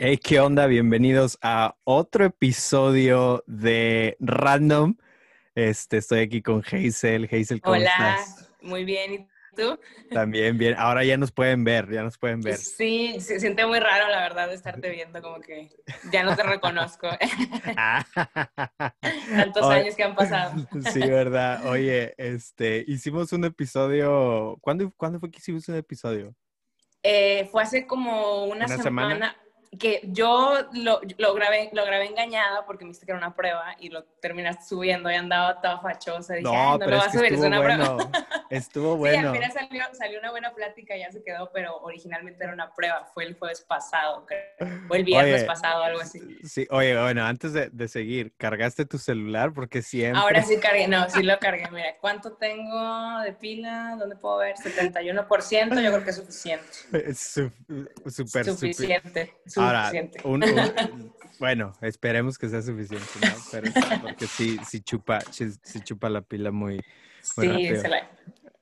Hey, ¿qué onda? Bienvenidos a otro episodio de Random. Este, estoy aquí con Hazel. Hazel, ¿cómo Hola, estás? muy bien. ¿Y tú? También bien. Ahora ya nos pueden ver, ya nos pueden ver. Sí, se siente muy raro, la verdad, estarte viendo, como que ya no te reconozco. Tantos Oye, años que han pasado. Sí, verdad. Oye, este, hicimos un episodio. ¿Cuándo, ¿cuándo fue que hicimos un episodio? Eh, fue hace como una, ¿Una semana? semana, que yo lo, lo grabé, lo grabé engañada porque me dijiste que era una prueba y lo terminaste subiendo y andaba toda fachosa. Dije, "Ay, No, no, pero lo es vas que a subir, es una prueba. bueno. Estuvo Sí, bueno. al final salió, salió una buena plática, ya se quedó, pero originalmente era una prueba. Fue el jueves pasado, creo. O el viernes Oye, pasado, algo así. Sí, oye, bueno, antes de, de seguir, ¿cargaste tu celular? Porque siempre. Ahora sí cargué, no, sí lo cargué. Mira, ¿cuánto tengo de pila? ¿Dónde puedo ver? 71%, yo creo que es suficiente. Es su- súper, súper. Suficiente, Ahora, un- un- bueno, esperemos que sea suficiente, ¿no? Pero, porque sí, sí chupa, sí, sí chupa la pila muy, muy Sí, rápido. se la...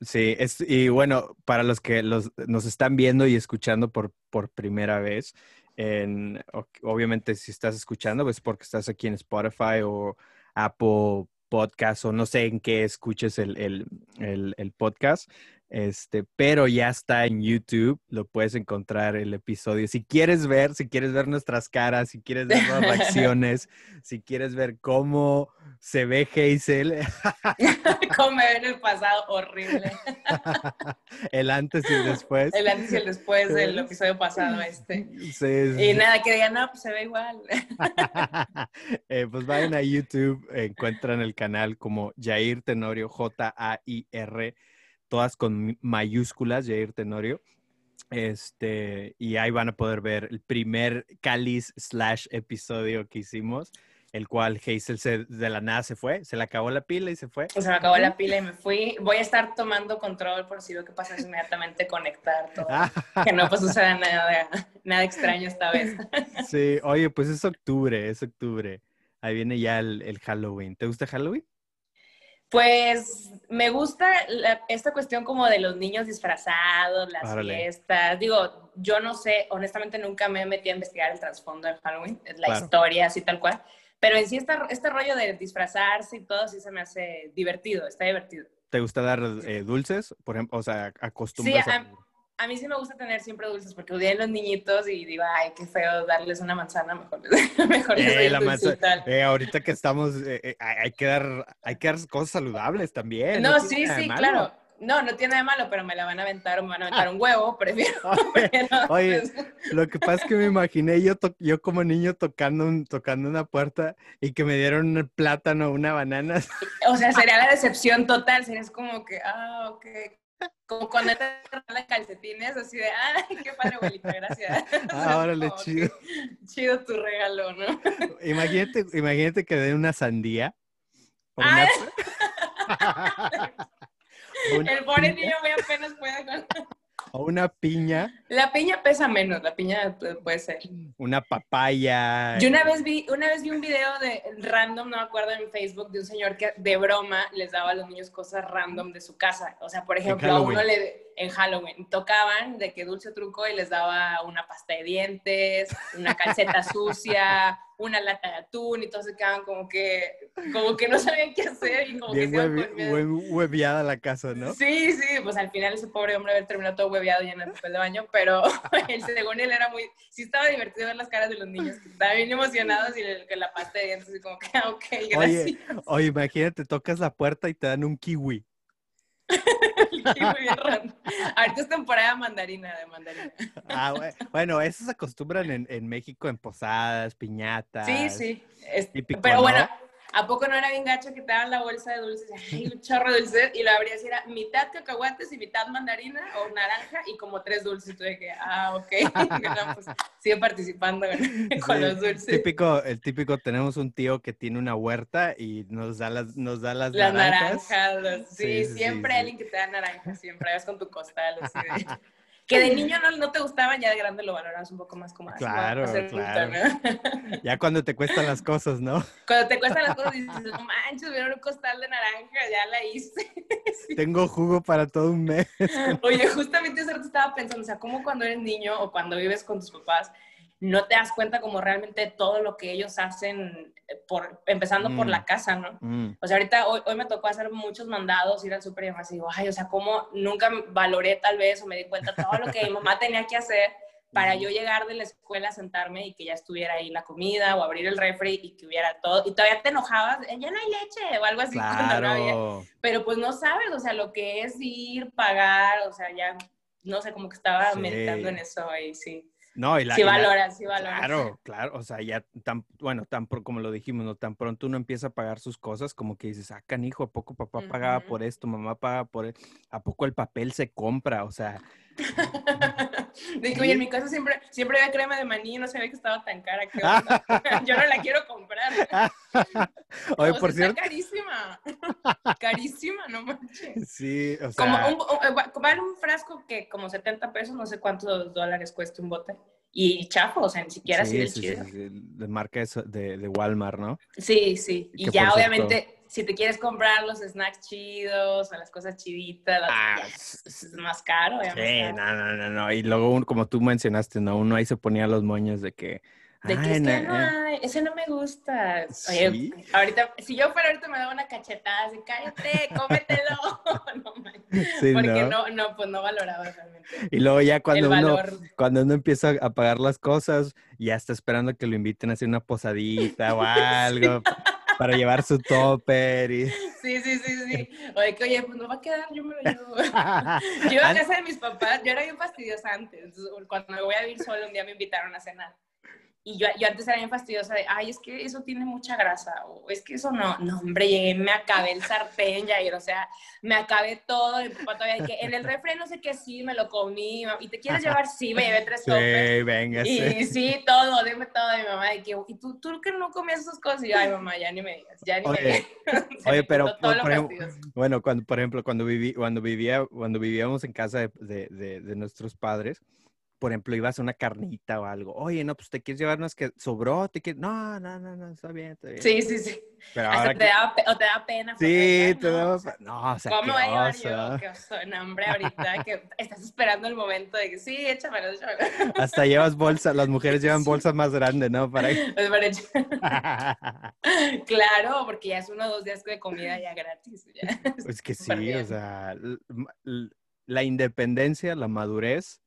Sí, es, y bueno, para los que los, nos están viendo y escuchando por, por primera vez, en, obviamente si estás escuchando, pues porque estás aquí en Spotify o Apple Podcast o no sé en qué escuches el, el, el- el podcast, este, pero ya está en YouTube, lo puedes encontrar el episodio. Si quieres ver, si quieres ver nuestras caras, si quieres ver las reacciones, si quieres ver cómo se ve Hazel, Como me ve en el pasado, horrible. el antes y el después. El antes y el después del episodio pasado este. Sí, sí, Y nada, que digan, no, pues se ve igual. Eh, pues vayan a YouTube, encuentran el canal como Jair Tenorio, J-A-I-R, todas con mayúsculas, Jair Tenorio. Este, y ahí van a poder ver el primer cáliz slash episodio que hicimos, el cual Hazel se, de la nada se fue, se le acabó la pila y se fue. Se me acabó la pila y me fui. Voy a estar tomando control por si veo que pasa es inmediatamente conectar todo. Que no pues suceda nada, nada extraño esta vez. Sí, oye, pues es octubre, es octubre. Ahí viene ya el, el Halloween. ¿Te gusta Halloween? Pues me gusta la- esta cuestión como de los niños disfrazados, las fiestas. Digo, yo no sé, honestamente nunca me he metido a investigar el trasfondo del Halloween, la Claro. historia así tal cual. Pero en sí este, este rollo de disfrazarse y todo sí se me hace divertido, está divertido. ¿Te gusta dar eh, dulces? Por ejemplo, o sea, Sí, acostumbras a... a, a mí sí me gusta tener siempre dulces porque odian los niñitos y digo, ay, qué feo darles una manzana, mejor, mejor les doy Eh, la eh, ahorita que estamos, eh, hay que dar, hay que dar cosas saludables también. No, sí, sí, claro. No, no tiene nada de malo, pero me la van a aventar o me van a aventar un huevo, prefiero. Oye, lo que pasa es que me imaginé yo, to- yo como niño tocando, un- tocando una puerta y que me dieron un plátano, una banana. O sea, sería la decepción total, sería como que, ah, ok. Como cuando te regalan calcetines, así de, ay, qué padre, abuelita, gracias. Ah, órale, Como chido. Chido tu regalo, ¿no? Imagínate, imagínate que den una sandía. o una- El pobre niño muy apenas puede con... o una piña, La piña pesa menos, la piña pu- puede ser. una papaya. Yo una vez vi, una vez vi un video de random, no me acuerdo, en Facebook, de un señor que de broma les daba a los niños cosas random de su casa. O sea, por ejemplo, a uno le en Halloween tocaban de que dulce truco y les daba una pasta de dientes, una calceta sucia, una lata de atún y todos se quedaban como que, como que no sabían qué hacer y como Bien que se iban huevi- con miedo. hue- hueveada la casa, ¿no? Sí, sí, pues al final ese pobre hombre había terminado todo hueveado lleno de papel de baño, pero él, según él era muy, sí estaba divertido ver las caras de los niños, que estaban bien emocionados y el, que la pasta de dientes, así como que, ok, gracias. Oye, oye, imagínate, tocas la puerta y te dan un kiwi. Sí, muy bien random. Ahorita es temporada mandarina, de mandarina. Ah, bue- bueno, eso se acostumbran en, en México en posadas, piñatas. Sí, sí. es- Típico, pero ¿no? bueno, ¿a poco no era bien gacho que te daban la bolsa de dulces? Ay, un chorro de dulces y lo abrías y era mitad cacahuates y mitad mandarina o naranja y como tres dulces. Y tú de que, ah, ok. No, pues, sigue participando con, con Sí, los dulces. Típico, el típico, tenemos un tío que tiene una huerta y nos da las, nos da las, Las naranjas. naranjas, los- sí, siempre alguien que te da naranjas, siempre vas con tu costal. así de- que de niño no, no te gustaban, ya de grande lo valoras un poco más como así. Claro, claro. gusto, ¿no? Ya cuando te cuestan las cosas, ¿no? Cuando te cuestan las cosas dices, no manches, vieron un costal de naranja, ya la hice. Sí. Tengo jugo para todo un mes. Oye, justamente eso te estaba pensando, o sea, como cuando eres niño o cuando vives con tus papás, no te das cuenta como realmente todo lo que ellos hacen, eh, por, empezando por Mm. la casa, ¿no? Mm, O sea, ahorita hoy, hoy me tocó hacer muchos mandados, ir al súper y demás, y digo, ay, o sea, cómo nunca valoré tal vez o me di cuenta todo lo que mi mamá tenía que hacer para yo llegar de la escuela, sentarme y que ya estuviera ahí la comida o abrir el refri y que hubiera todo. Y todavía te enojabas, "Eh, ya no hay leche o algo así cuando no había. claro. Pero pues no sabes, o sea, lo que es ir, pagar, o sea, ya, no sé, como que estaba Sí. meditando en eso ahí, sí. No, y la, sí valoras, sí. Claro, claro, o sea, ya tan, bueno, tan pro- como lo dijimos, no tan pronto uno empieza a pagar sus cosas, como que dices, ah, canijo, ¿a poco papá pagaba por esto, mamá paga por esto? ¿A poco el papel se compra? O sea, De que, oye, en mi casa siempre, siempre había crema de maní, no sabía que estaba tan cara. ¿qué onda? Yo no la quiero comprar. oye, por está cierto, carísima. carísima, no manches. sí, o Como sea, un, un- vale un frasco que como 70 pesos, no sé cuántos dólares cuesta un bote. Y chafo, o sea, ni siquiera así sí, de sí, chido. sí, de marca de, de Walmart, ¿no? Sí, sí. Que Y ya, obviamente, si te quieres comprar los snacks chidos o las cosas chiditas, las- Ah, ya, es, más caro. más Sí, caro. no, no, no, no. Y luego, como tú mencionaste, ¿no? Uno ahí se ponía los moños de que... De que "Ay, es que no eh". hay, ese no me gusta. Oye, Sí. ahorita, si yo fuera ahorita me daba una cachetada así, cállate, cómetelo. no. Sí, Porque ¿no? no, no, pues no valoraba realmente Y luego ya cuando uno, cuando uno empieza a pagar las cosas, ya está esperando que lo inviten a hacer una posadita o algo para llevar su topper y... Sí, sí, sí, sí. Oye, que oye, pues no va a quedar, yo me lo llevo. Yo iba a casa de mis papás, yo era bien fastidiosa antes. Cuando me voy a vivir sola, un día me invitaron a cenar. Y yo, yo antes era bien fastidiosa de, ay, es que eso tiene mucha grasa, o es que eso no. No, hombre, llegué, me acabé el sartén, Jair, o sea, me acabé todo. Y papá todavía, que en el refri no sé qué, sí, me lo comí. ¿Y te quieres llevar? Sí, me llevé tres. Sí, venga, Y sí. todo, dime todo mi mamá, de que, ¿y tú, tú que no comías esas cosas? Y yo, ay, mamá, ya ni me digas, ya ni Oye, me digas. Oye, pero por, por ejemplo, bueno, cuando, por ejemplo, cuando, viví, cuando, vivía, cuando vivíamos en casa de, de- de- de nuestros padres, por ejemplo, ibas a una carnita o algo, oye, no, pues te quieres llevar unas que sobró, te quieres, no, no, no, no, está bien, está bien. Sí, sí, sí. Pero ahora te da, o te da pena. Sí, te no, daba o sea, No, o sea, ¿Cómo voy a llevar yo? Qué oso, no, hombre, ahorita que estás esperando el momento de que sí, échamelo, échamelo. Hasta llevas bolsas, las mujeres llevan bolsas más grandes, ¿no? Para... Es para echar- Claro, porque ya es uno o dos días de comida ya gratis. Ya. Es que sí, o sea, la independencia, la madurez,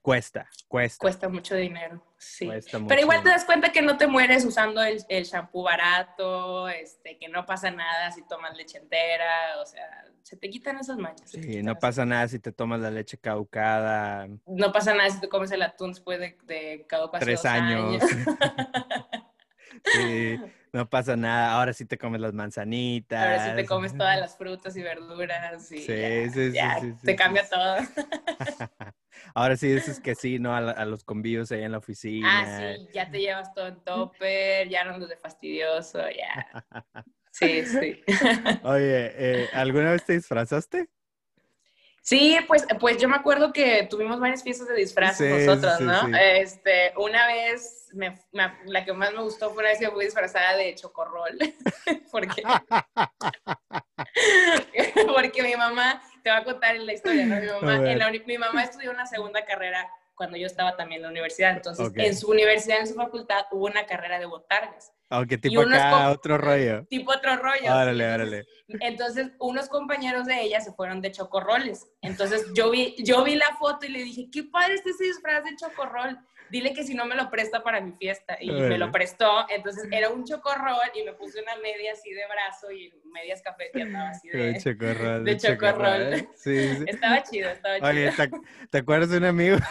cuesta, cuesta. Cuesta mucho dinero, sí. cuesta mucho Pero igual te das cuenta que no te mueres usando el, el shampoo barato, este, que no pasa nada si tomas leche entera, o sea, se te quitan esas manchas. Sí, no pasa nada si te tomas la leche caducada, No pasa nada si te comes el atún después de, de tres dos años. Sí, no pasa nada. Ahora sí te comes las manzanitas. Ahora sí te comes todas las frutas y verduras y Sí, ya, sí, ya sí, sí, te sí, cambia todo. Ahora sí dices que sí, ¿no? A, la- a los convivios ahí en la oficina. Ah, sí, ya te llevas todo en topper, ya no andas de fastidioso, ya. Sí, sí. Oye, eh, ¿alguna vez te disfrazaste? Sí, pues, pues yo me acuerdo que tuvimos varias fiestas de disfraces Sí, nosotros, sí, ¿no? sí. Este, una vez, me, me- la que más me gustó fue una vez que fui disfrazada de chocorrol, porque, porque mi mamá, te va a contar la historia, ¿no? Mi mamá, en la mi mamá estudió una segunda carrera cuando yo estaba también en la universidad, entonces Ok. en su universidad, en su facultad, hubo una carrera de botargas, Aunque tipo acá, otro rollo. tipo otro rollo. Órale, órale. entonces, unos compañeros de ella se fueron de chocorroles. Entonces, yo vi, yo vi la foto y le dije, qué padre este disfraz de chocorrol. Dile que si no me lo presta para mi fiesta. Y me lo prestó. Entonces, era un chocorrol y me puse una media así de brazo y medias café y andaba así De de... chocorrol. de chocorrol. ¿eh? Sí, sí. Estaba chido, estaba chido. Oye, ¿te, te acuerdas de un amigo?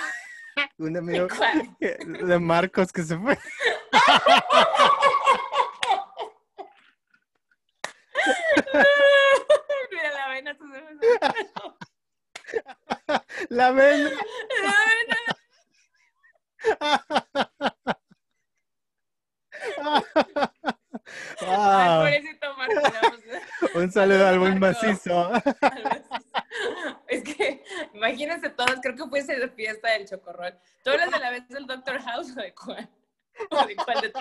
Un amigo de Marcos que se fue. Mira la vena. se me- La ven. La vena. Ay, Ah, un saludo al buen macizo. Es que, imagínense todos, creo que fue esa fiesta del chocorrol. ¿Tú hablas de la vez del Doctor House o de cuál? ¿O de cuál de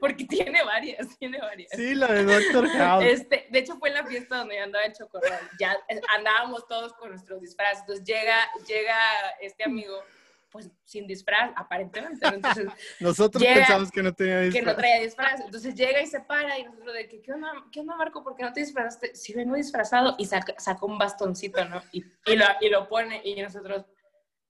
Porque tiene varias, tiene varias. Sí, la de Doctor House. Este, de hecho, fue en la fiesta donde yo andaba el chocorrol. Ya eh, andábamos todos con nuestros disfraces. Entonces llega, llega este amigo pues sin disfraz, aparentemente. Entonces, nosotros llega- pensamos que no tenía disfraz. que no traía disfraz. Entonces llega y se para y nosotros de que, ¿qué onda, ¿qué onda Marco? ¿Por qué no te disfrazaste? Si vengo disfrazado y saca, saca un bastoncito, ¿no? Y, y, lo, y lo pone y nosotros,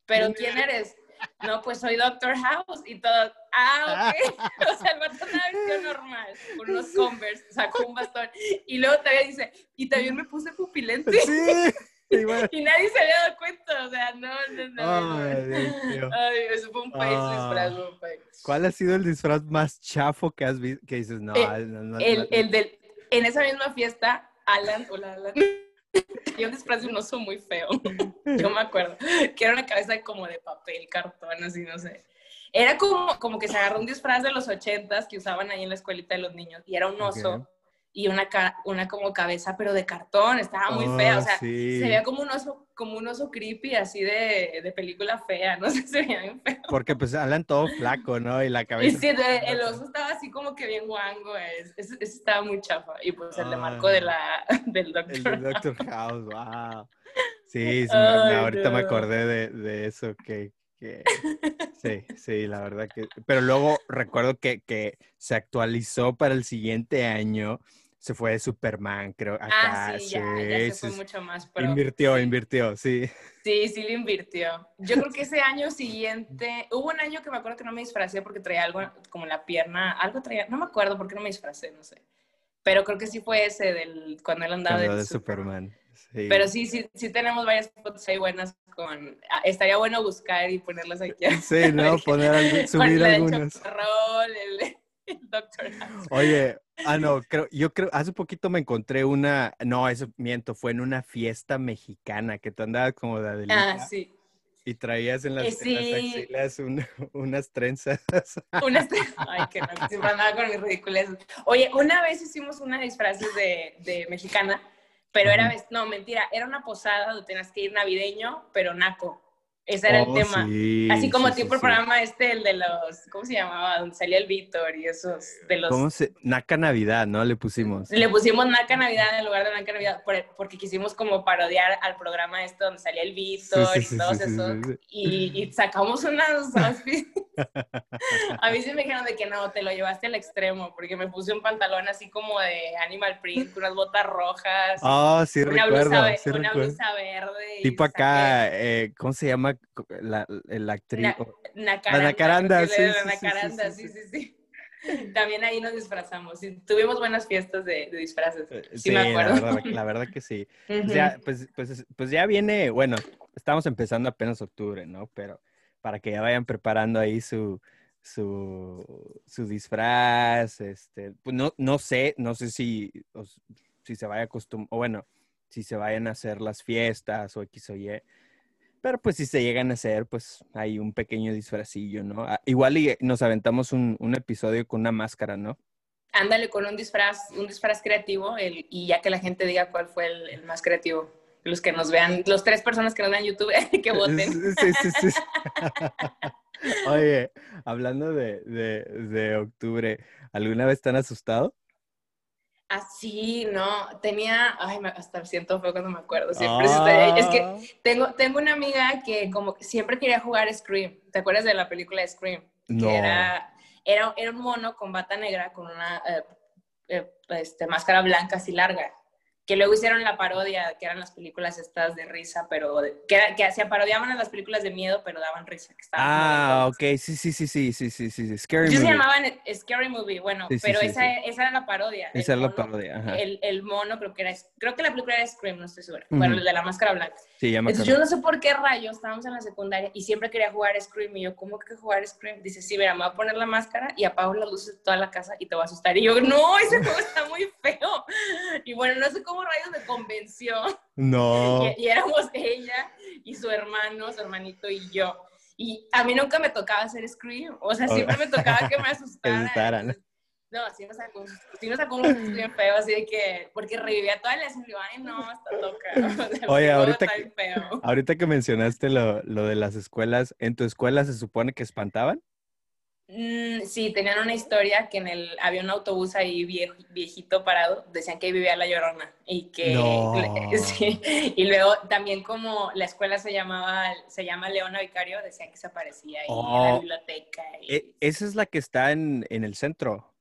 ¿pero quién eres? No, pues soy Doctor House y todo. Ah, ok. O sea, el vato andaba vestido normal, con unos Converse, sacó un bastón. Y luego todavía dice, y también me puse pupilente. Sí. Y bueno, Y nadie se había dado cuenta, o sea, no, no, no. Ay, no. Dios. Ay, eso fue un país Ah. disfraz, un país. ¿Cuál ha sido el disfraz más chafo que has visto? Que dices, no, Eh, no, no, el, no. el del, en esa misma fiesta, Alan, hola Alan, tenía un disfraz de un oso muy feo. Yo me acuerdo. Que era una cabeza como de papel, cartón, así, no sé. Era como, como que se agarró un disfraz de los ochentas que usaban ahí en la escuelita de los niños. Y era un oso Ok. Y una, ca- una como cabeza, pero de cartón. Estaba muy Oh, fea. O sea, sí. se veía como un oso, como un oso creepy, así de, de película fea. No sé, se veía bien feo. Porque pues hablan todo flaco, ¿no? Y la Y cabeza. sí, el oso estaba así como que bien guango, es- estaba muy chafa. Y pues el de Marco Ah. de la, del El doctor. de Doctor House, wow. Sí, sí, me- ahorita me acordé de, de eso, que, que- sí, sí, la verdad que, pero luego recuerdo que, que se actualizó para el siguiente año, se fue de Superman, creo, acá, Ah, sí, ya, ya se sí, fue sí, mucho más. Pero invirtió, sí, invirtió, sí. Sí, sí le invirtió. Yo creo que ese año siguiente, hubo un año que me acuerdo que no me disfracé porque traía algo como en la pierna, algo traía, no me acuerdo por qué no me disfracé, no sé. Pero creo que sí fue ese del cuando él andaba Cuando de de Superman. Sí. Pero sí, sí, sí tenemos varias fotos ahí buenas con... ah, Estaría bueno buscar y ponerlas aquí. Sí, ¿no? Poner Con subir la algunas. El Doctor House. Oye, ah, no, creo, yo creo, hace poquito me encontré una, no, eso miento, fue en una fiesta mexicana que tú andabas como de Adelita Ah, sí. y traías en las, Eh, en las sí. axilas un- unas trenzas. Una Ay, que no, siempre andaba con mis ridiculeces. Oye, una vez hicimos una disfraces de, de mexicana, pero era, no, mentira, era una posada donde tenías que ir navideño, pero naco. Ese era Oh, el tema. sí, Así como sí, sí, tipo el programa este, el de los, ¿cómo se llamaba? Donde salía el Víctor y esos, de los... ¿Cómo se? Naca Navidad, ¿no? Le pusimos. Le pusimos Naca Navidad en lugar de Naca Navidad por- porque quisimos como parodiar al programa este donde salía el Víctor y todos esos. Y, y sacamos unas. A mí sí me dijeron de que no, te lo llevaste al extremo porque me puse un pantalón así como de animal print, con unas botas rojas, Oh, sí una, recuerdo, blusa, una recuerdo. blusa verde. Tipo acá, eh, ¿cómo se llama la, la actriz? Na- Nacaranda. nacaranda, sí, la nacaranda, sí, sí, sí, sí. También ahí nos disfrazamos. tuvimos buenas fiestas de, de disfraces. Eh, Sí, me la acuerdo. verdad, la verdad que sí. Pues Ujú. ya, pues, pues, pues ya viene, bueno, estamos empezando apenas octubre, ¿no? Pero para que ya vayan preparando ahí su, su, su disfraz, este, pues no, no sé, no sé si, si se vaya a acostumbrar, o bueno, si se vayan a hacer las fiestas o X o Y, pero pues si se llegan a hacer, pues hay un pequeño disfrazillo, ¿no? Ah, Igual y nos aventamos un, un episodio con una máscara, ¿no? Ándale con un disfraz, un disfraz creativo el, y ya que la gente diga cuál fue el, el más creativo. Los que nos vean, los tres personas que nos vean en YouTube, que voten. Sí, sí, sí. Oye, hablando de, de, de octubre, ¿alguna vez te han asustado? Así, no, tenía, ay, me- hasta siento feo cuando me acuerdo. Siempre es- Ah. es que tengo, tengo una amiga que como siempre quería jugar Scream. ¿Te acuerdas de la película Scream? No. Que era, era, era un mono con bata negra, con una eh, eh, este, máscara blanca así larga que luego hicieron la parodia, que eran las películas estas de risa, pero que, que se parodiaban a las películas de miedo, pero daban risa. Ah, ok, sí, sí, sí, sí, sí, sí, sí, Scary Yo se llamaban Scary Movie, bueno, pero esa, esa, era la parodia. Esa era la parodia, ajá. El, el, mono creo que era, creo que la película era Scream, no estoy segura, bueno, el de la máscara blanca. Sí, ya me Entonces, yo no sé por qué rayos, estábamos en la secundaria y siempre quería jugar Scream, y yo, ¿cómo que jugar Scream? Dice, sí, mira, me voy a poner la máscara y apago las luces de toda la casa y te voy a asustar. Y yo, no, ese juego está muy feo. Y bueno, no sé cómo rayos me convenció. No. Y, y éramos ella y su hermano, su hermanito y yo. Y a mí nunca me tocaba hacer Scream. O sea, Oh. siempre me tocaba que me asustaran. Entonces, No, sí me sacó, sí me sacó un bien feo, así de que, porque revivía toda la escena y ay, no, está loca. O sea, Oye, ahorita que-. Ahorita que mencionaste lo, lo de las escuelas, ¿en tu escuela se supone que espantaban? Mm, sí, tenían una historia que en el había un autobús ahí viejito parado, decían que ahí vivía la Llorona y que sí, y luego también como la escuela se llamaba se llama Leona Vicario, decían que se aparecía ahí en la oh. biblioteca. E, esa es la que está en, en, el centro.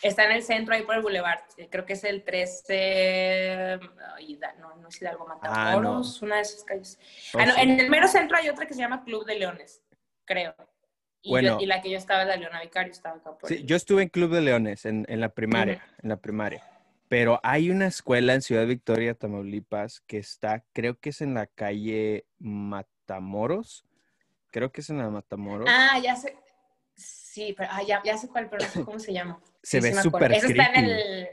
Está en el centro ahí por el boulevard, creo que es el 13 no, no es Hidalgo Matamoros, ah, una de esas calles. Oh, ah, en el mero centro hay otra que se llama Club de Leones, creo. Y, bueno, y la que yo estaba, la Leona Vicario, estaba acá por Sí, yo estuve en Club de Leones en, en la primaria, en la primaria. Pero hay una escuela en Ciudad Victoria, Tamaulipas, que está, creo que es en la calle Matamoros. Creo que es en la Matamoros. Ah, ya sé. Sí, pero ah, ya, ya, sé cuál, pero no sé cómo se llama. Se ve súper Eso está en el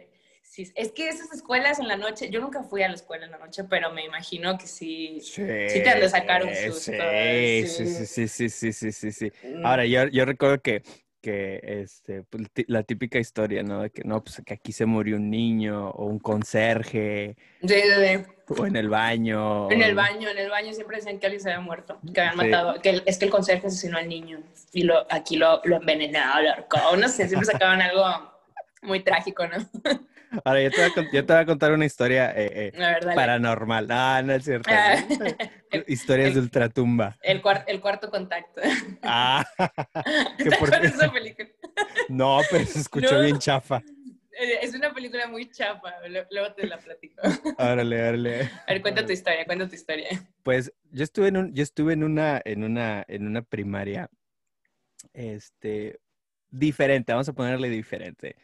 es que esas escuelas en la noche, yo nunca fui a la escuela en la noche, pero me imagino que sí, sí, te han de sacar un susto. Sí, sí, sí, sí, sí, sí, sí, sí. Ahora, yo, yo recuerdo que, que este, pues, la típica historia, ¿no? De que no, pues que aquí se murió un niño o un conserje. Sí, sí, O en el baño. En el baño, en el baño siempre decían que alguien se había muerto, que habían matado, que es que el conserje asesinó al niño y lo, aquí lo, lo envenenaba, lo arcó, no sé, siempre sacaban algo muy trágico, ¿no? Ahora, yo te voy a, yo te voy a contar una historia eh, eh, paranormal. No, no es cierto. Ah. Historias de ultratumba. El, el cuarto contacto. Ah. ¿Te acuerdas esa película? No, pero se escuchó bien chafa. Eh, es una película muy chafa, luego te la platico. Árale, árale. A ver, cuenta tu historia, cuenta tu historia. Pues yo estuve en un, yo estuve en una, en una, en una primaria, este, diferente, vamos a ponerle diferente,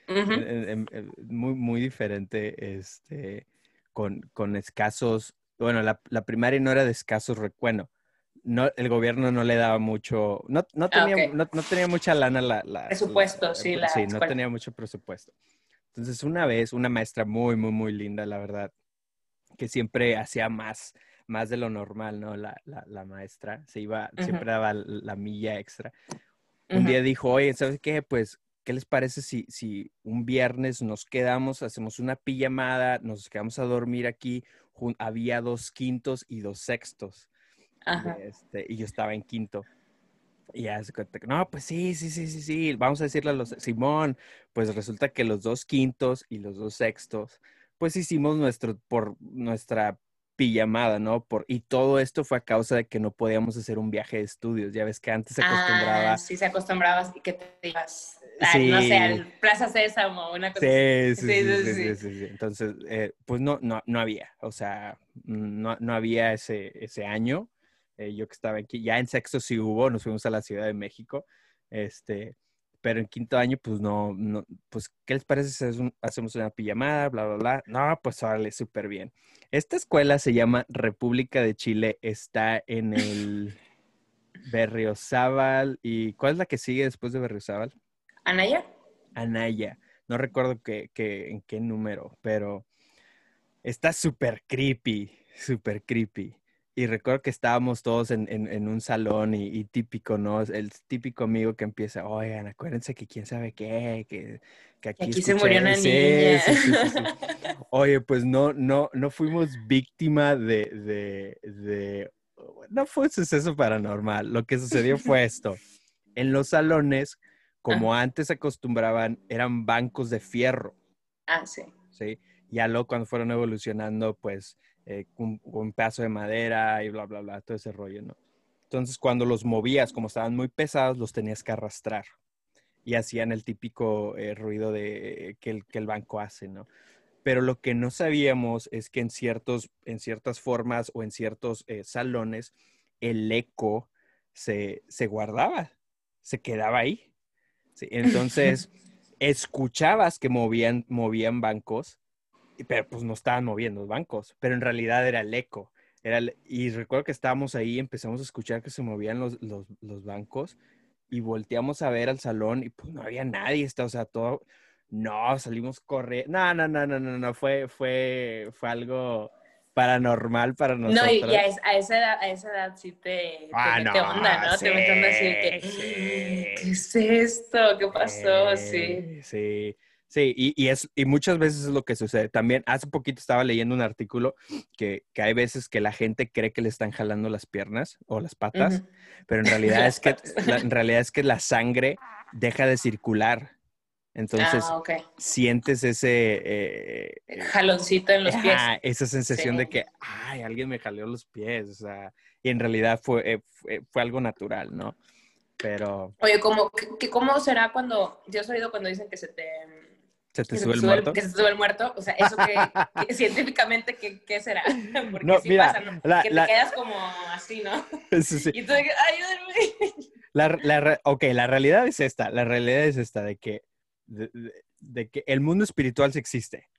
muy, muy diferente, este, con, con escasos, bueno, la, la, primaria no era de escasos, bueno, no, el gobierno no le daba mucho, no, no, ah, tenía, no, tenía mucha lana la... la presupuesto, sí, la Sí, no tenía mucho presupuesto. Entonces, una vez, una maestra muy, muy, muy linda, la verdad, que siempre hacía más, más de lo normal, ¿no? La, la, la maestra se iba, siempre daba la milla extra un día dijo, oye, ¿sabes qué? Pues, ¿qué les parece si, si un viernes nos quedamos, hacemos una pijamada, nos quedamos a dormir aquí? Había dos quintos y dos sextos. Este, y yo estaba en quinto. Y ya se cuenta, no, pues sí, sí, sí, sí, sí, vamos a decirle a los, Simón, pues resulta que los dos quintos y los dos sextos, pues hicimos nuestro, por nuestra pijamada, ¿no? Por, y todo esto fue a causa de que no podíamos hacer un viaje de estudios. Ya ves que antes se acostumbraba. Ah, sí, se acostumbraba y que te ibas, no sé, al Plaza Sésamo, una cosa sí, Sí sí sí, sí, Entonces, eh, pues no, no, no había, o sea, no, no había ese, ese año. Eh, yo que estaba aquí, ya en sexto sí hubo, nos fuimos a la Ciudad de México. Este, pero en quinto año, pues no, no pues, ¿qué les parece si hacemos una pijamada, bla, bla, bla? No, pues órale, súper bien. Esta escuela se llama República de Chile, está en el Berriozábal, ¿y cuál es la que sigue después de Berriozábal? Anaya. Anaya, no recuerdo que, en qué número, pero está súper creepy, súper creepy. Y recuerdo que estábamos todos en, en, un salón y, típico, ¿no? El típico amigo que empieza, oigan, acuérdense que quién sabe qué, que, que aquí, se murió una niña. Oye, pues no, no, no fuimos víctima de, de, de, no fue un suceso paranormal. Lo que sucedió fue esto. En los salones, como antes acostumbraban, eran bancos de fierro. Ah, sí. Sí. Ya luego cuando fueron evolucionando, pues eh, con, pedazo de madera y bla, bla, bla, todo ese rollo, ¿no? Entonces, cuando los movías, como estaban muy pesados, los tenías que arrastrar y hacían el típico eh, ruido de, que, el, que el banco hace, ¿no? Pero lo que no sabíamos es que en, ciertos, en ciertas formas o en ciertos eh, salones, el eco se, se, guardaba, se quedaba ahí. Entonces, escuchabas que movían, movían bancos pero pues no estaban moviendo los bancos, pero en realidad era el eco. Era y recuerdo que estábamos ahí, empezamos a escuchar que se movían los, los, los, bancos y volteamos a ver al salón y pues no había nadie, está, o sea, todo, no, salimos corriendo, no, no, no, no, no, no, fue, fue, fue algo paranormal para nosotros. No, y, a, esa edad, a esa edad sí te, ah, te onda, ¿no? te meten así que, ¿qué es esto? ¿Qué pasó? Sí. Sí, Sí, y, y, es, y muchas veces es lo que sucede. También hace poquito estaba leyendo un artículo que, que hay veces que la gente cree que le están jalando las piernas o las patas, pero en realidad, es que, la, en realidad es que la sangre deja de circular. Entonces, ah, okay. sientes ese... Eh, Jaloncito en los pies. esa sensación sí. de que, ay, alguien me jaleó los pies. O sea, y en realidad fue, eh, fue, fue algo natural, ¿no? Pero... Oye, ¿cómo, qué, ¿cómo será cuando... Yo he oído cuando dicen que se te ¿Se te sube el muerto? Que se te sube el muerto. O sea, eso que, que científicamente, ¿qué, ¿qué, será? Porque no, sí mira, pasa, ¿no? La, que la... te quedas como así, ¿no? Sí, sí. Y tú dices, ayúdenme. La, la, ok, la realidad es esta. La realidad es esta de que, de, de, de que el mundo espiritual sí existe.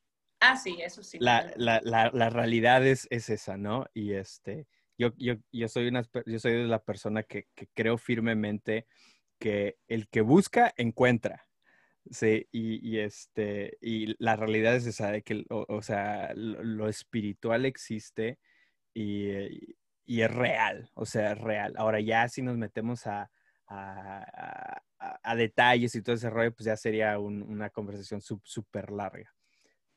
Ah, sí, eso sí. La, la, la, la realidad es, es, esa, ¿no? Y este, yo, yo, yo, soy, una, yo soy la persona que, que creo firmemente que el que busca, encuentra. Sí, y, este, y la realidad es esa de que, o, o sea, lo, espiritual existe y, y, es real, o sea, es real. Ahora ya si nos metemos a, a, a, a detalles y todo ese rollo, pues ya sería un, una conversación súper larga.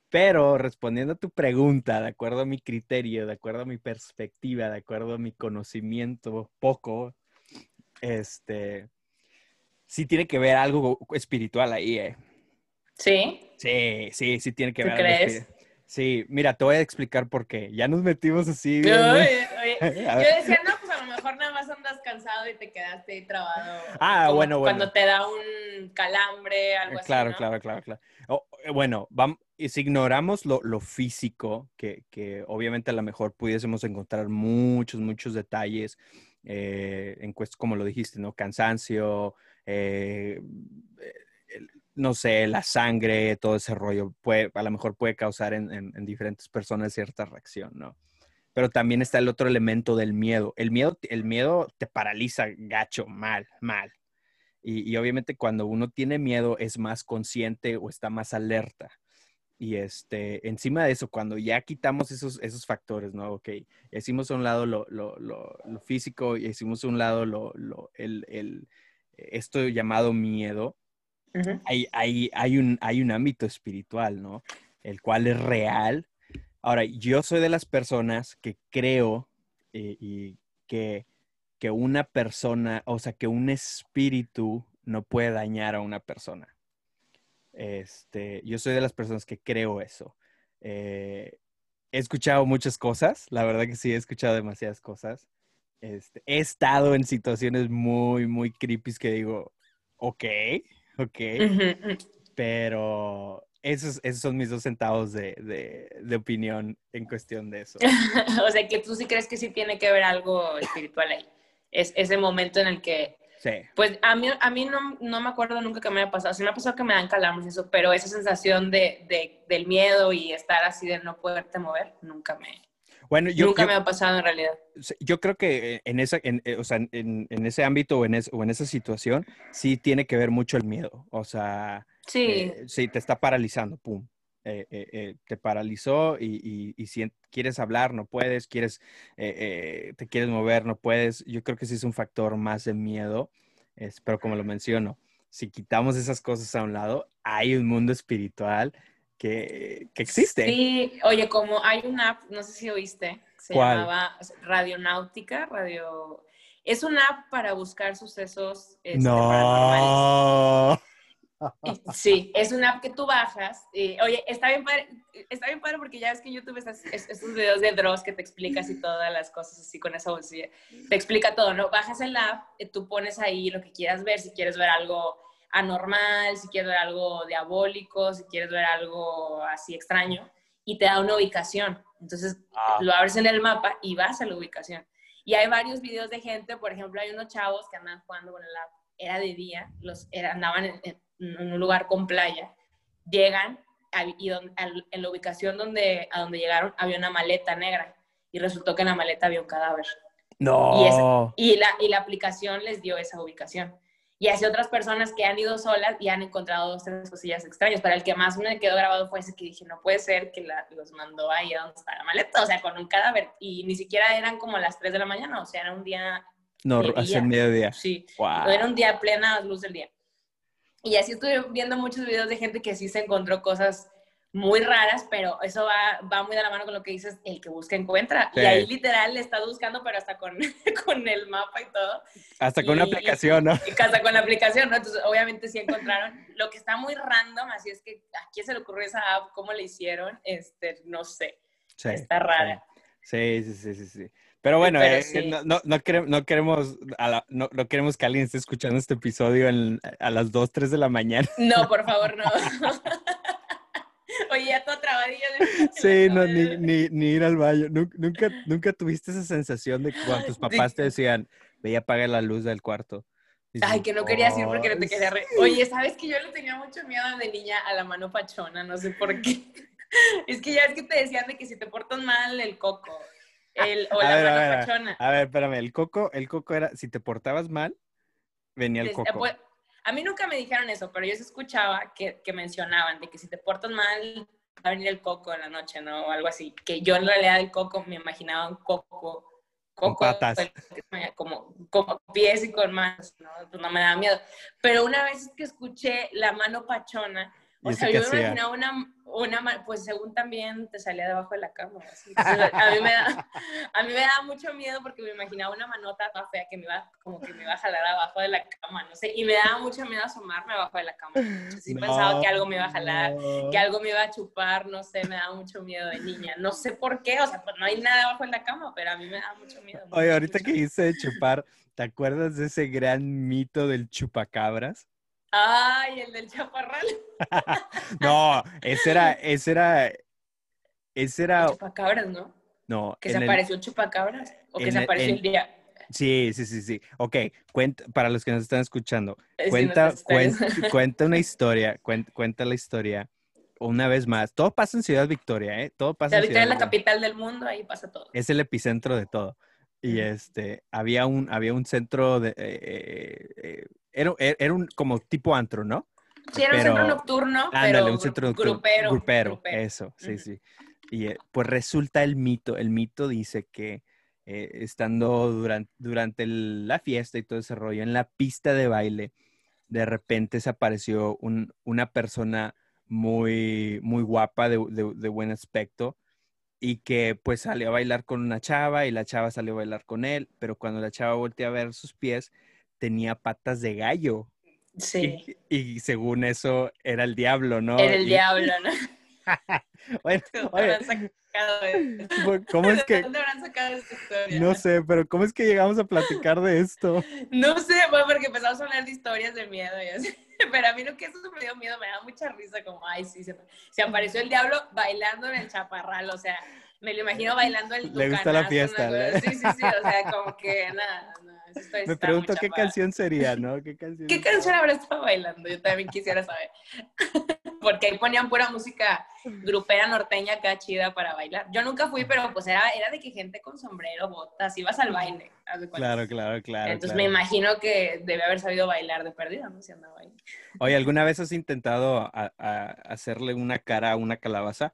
Pero respondiendo a tu pregunta, de acuerdo a mi criterio, de acuerdo a mi perspectiva, de acuerdo a mi conocimiento poco, este, sí tiene que ver algo espiritual ahí, ¿eh? ¿Sí? Sí, sí, sí tiene que ¿Tú ver crees? algo Sí, mira, te voy a explicar por qué. Ya nos metimos así. Bien, oye, oye. Yo decía, no, pues a lo mejor nada más andas cansado y te quedaste ahí trabado. Ah, bueno, bueno. Cuando te da un calambre, algo claro, así. Claro, claro, claro, claro. Oh, bueno, vamos, y si ignoramos lo, lo físico, que, que, obviamente a lo mejor pudiésemos encontrar muchos, muchos detalles, eh, en como lo dijiste, ¿no? Cansancio, eh, no sé, la sangre, todo ese rollo, puede, a lo mejor puede causar en, en, en, diferentes personas cierta reacción, ¿no? Pero también está el otro elemento del miedo. El miedo, el miedo te paraliza gacho, mal, mal. Y, y obviamente cuando uno tiene miedo es más consciente o está más alerta. Y este, encima de eso, cuando ya quitamos esos, esos factores, ¿no? Ok, hicimos a un lado lo, lo, lo, lo físico y hicimos a un lado lo, el, el, esto llamado miedo, uh -huh. hay, hay, hay, un, hay un ámbito espiritual, ¿no? El cual es real. Ahora, yo soy de las personas que creo eh, y que, que una persona, o sea, que un espíritu no puede dañar a una persona. Este, yo soy de las personas que creo eso. Eh, he escuchado muchas cosas, la verdad que sí, he escuchado demasiadas cosas. Este, he estado en situaciones muy, muy creepy que digo, ok, ok, uh -huh. pero esos, esos, son mis dos centavos de, de, de, opinión en cuestión de eso. o sea, que tú sí crees que sí tiene que haber algo espiritual ahí. Es ese momento en el que Sí. Pues a mí, a mí no, no, me acuerdo nunca que me haya pasado. Sí me ha pasado que me dan calambres y eso, pero esa sensación de, de, del miedo y estar así de no poderte mover, nunca me, bueno, yo, nunca yo, me ha pasado en realidad. Yo creo que en, esa, en, o sea, en, en ese ámbito o en, es, o en esa situación sí tiene que ver mucho el miedo. O sea, sí, eh, sí te está paralizando, pum. Eh, eh, eh, te paralizó y, y, y, si quieres hablar, no puedes, quieres, eh, te quieres mover, no puedes. Yo creo que sí es un factor más de miedo, es, pero como lo menciono, si quitamos esas cosas a un lado, hay un mundo espiritual que, que existe. Sí, oye, como hay una app, no sé si oíste, se ¿Cuál? llamaba Radionáutica, Radio... Es una app para buscar sucesos este, no. Y, sí, es una app que tú bajas. Y, oye, está bien, padre, está bien padre porque ya ves que en YouTube estás, estos videos de Dross que te explicas y todas las cosas así con esa bolsilla. Te explica todo, ¿no? Bajas el app, eh, tú pones ahí lo que quieras ver, si quieres ver algo anormal, si quieres ver algo diabólico, si quieres ver algo así extraño, y te da una ubicación. Entonces ah. lo abres en el mapa y vas a la ubicación. Y hay varios videos de gente, por ejemplo, hay unos chavos que andan jugando con el app, era de día, los, era, andaban en, en en un lugar con playa, llegan a, y don, a, en la ubicación donde, a donde llegaron había una maleta negra y resultó que en la maleta había un cadáver. No. Y, esa, y, la, y la aplicación les dio esa ubicación. Y así otras personas que han ido solas y han encontrado dos, tres cosillas extrañas. Para el que más me quedó grabado fue ese que dije, no puede ser que la, los mandó ahí a donde está la maleta, o sea, con un cadáver. Y ni siquiera eran como las 3 de la mañana, o sea, era un día... No, hace mediodía. Sí, wow. era un día plena luz del día. Y así estuve viendo muchos videos de gente que sí se encontró cosas muy raras, pero eso va, va muy de la mano con lo que dices, el que busca encuentra. Sí. Y ahí literal le estás buscando, pero hasta con, con el mapa y todo. Hasta con una Y- aplicación, ¿no? Hasta con la aplicación, ¿no? Entonces, obviamente sí encontraron. Lo que está muy random, así es que a quién se le ocurrió esa app, cómo le hicieron, este, no sé. Sí, Está rara. Sí, sí, sí, sí, sí. Pero bueno, Pero eh, sí. no, no, no queremos, no, queremos a la- no, no queremos que alguien esté escuchando este episodio en- a las 2, 3 de la mañana. No, por favor, no. Oye, ya todo trabadillo. de- Sí, no, ni, ni, ni ir al baño. Nu- Nunca, nunca tuviste esa sensación de cuando tus papás te decían, ve y apaga la luz del cuarto. Ay, que no querías ir porque no te "Ay, querías re... Oye, ¿sabes que yo le tenía mucho miedo de niña a la mano pachona? No sé por qué. Es que ya es que te decían de que si te portas mal, el coco. El, o A la ver, mano a ver. pachona. A ver, espérame, el coco, el coco era, si te portabas mal, venía el Des- coco. pues, a mí nunca me dijeron eso, pero yo sí escuchaba que, que mencionaban de que si te portas mal, va a venir el coco en la noche, ¿no? O algo así. Que yo en realidad el coco me imaginaba un coco. Con Coco, patas. como, como pies y con manos, ¿no? Pues no me daba miedo. Pero una vez que escuché la mano pachona, ¿Y o sea, yo me imaginaba una, una, pues según también te salía debajo de la cama. así. Entonces, a, mí me da, a mí me daba mucho miedo porque me imaginaba una manota toda fea que me iba, como que me iba a jalar abajo de la cama, no sé. Y me daba mucho miedo asomarme abajo de la cama. Sí pensaba que algo me iba a jalar, No. que algo me iba a chupar, no sé, me daba mucho miedo de niña. No sé por qué, o sea, pues no hay nada abajo de la cama, pero a mí me daba mucho miedo. Oye, mucho, ahorita mucho. que hice de chupar, ¿te acuerdas de ese gran mito del chupacabras? Ay, el del chaparral. No, ese era, ese era, ese El era, chupacabras, ¿no? no, Que se apareció el chupacabras. O que se el- apareció el día. Sí, sí, sí, sí. Ok, cuenta, para los que nos están escuchando, Eh, sí, cuenta, cuenta, cuenta una historia, cuenta, cuenta la historia una vez más. Todo pasa en Ciudad Victoria, ¿eh? Todo pasa en Victoria es Ciudad la capital del mundo, ahí pasa todo. Es el epicentro de todo. Y este, había un, había un centro de, eh, eh, era, era un como tipo antro, ¿no? Sí, era un centro nocturno, Ándale, pero un centro nocturno, grupero. grupero, eso, sí, sí. Y eh, pues resulta el mito, el mito dice que eh, estando durante, durante el- la fiesta y todo ese rollo, en la pista de baile, de repente se apareció un- una persona muy, muy guapa, de, de- de buen aspecto, y que pues salió a bailar con una chava y la chava salió a bailar con él, pero cuando la chava volteó a ver sus pies, tenía patas de gallo. Sí, Y, y según eso era el diablo, ¿no? era el Y- diablo, ¿no? Bueno, ¿De dónde oye, habrán sacado de- ¿cómo es ¿De que, dónde habrán sacado esta historia? no sé, pero cómo es que llegamos a platicar de esto? No sé, fue porque empezamos a hablar de historias de miedo y así. Pero a mí lo que eso me dio miedo, me da mucha risa, como, ay, sí, se, se apareció el diablo bailando en el chaparral, o sea, me lo imagino bailando el Le gusta la fiesta, ¿no? Sí, sí, sí, o sea, como que nada, Me pregunto qué canción sería, ¿no? ¿Qué canción? ¿Qué canción habrá estado bailando? Yo también quisiera saber. Porque ahí ponían pura música grupera norteña acá chida para bailar. Yo nunca fui, pero pues era, era de que gente con sombrero, botas, ibas al baile. Claro, claro, claro. Entonces claro. me imagino que debe haber sabido bailar de perdida, ¿no? Si andaba ahí. Oye, ¿alguna vez has intentado a- a hacerle una cara a una calabaza?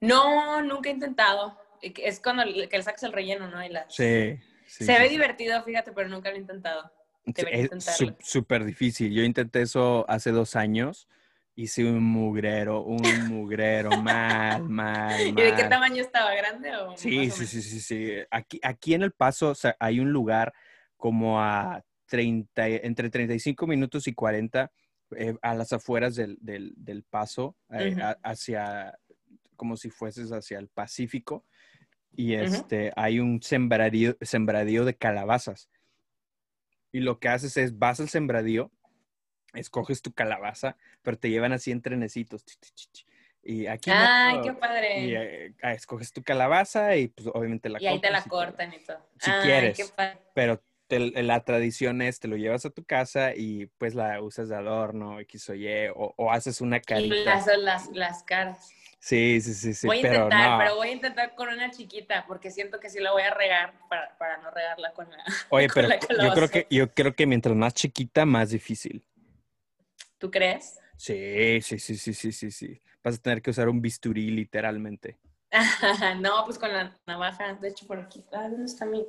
No, nunca he intentado. Es cuando le- que le sacas el relleno, ¿no? Y la- Sí. sí, Se sí, ve sí. divertido, fíjate, pero nunca lo he intentado. Debería Es súper difícil. Yo intenté eso hace dos años. Hice un mugrero, un mugrero, mal, mal, ¿Y de qué tamaño estaba? ¿Grande o Sí, sí, sí, sí, sí. Aquí, aquí en El Paso o sea, hay un lugar como a 30, entre 35 minutos y 40 eh, a las afueras del, del, del Paso, eh, a- hacia, como si fueses hacia el Pacífico. Y este, hay un sembradío, sembradío de calabazas. Y lo que haces es, vas al sembradío, escoges tu calabaza, pero te llevan así en trenecitos. Y aquí no- Ay, qué padre. y eh, ah, escoges tu calabaza y pues obviamente la Y ahí te la y cortan y todo. Si Ay, quieres. qué padre. Pero te- la tradición es, te lo llevas a tu casa y pues la usas de adorno, X o Y, o, o haces una Y carita. las, las, las caras. Sí, sí, sí, sí, voy a pero intentar, no. pero voy a intentar con una chiquita, porque siento que sí la voy a regar para, para no regarla con la... Oye, con pero la yo creo que yo creo que mientras más chiquita, más difícil. ¿Tú crees? Sí, sí, sí, sí, sí, sí, sí. Vas a tener que usar un bisturí literalmente. no, pues con la navaja. De hecho, por aquí. Ah, ¿dónde está mi...?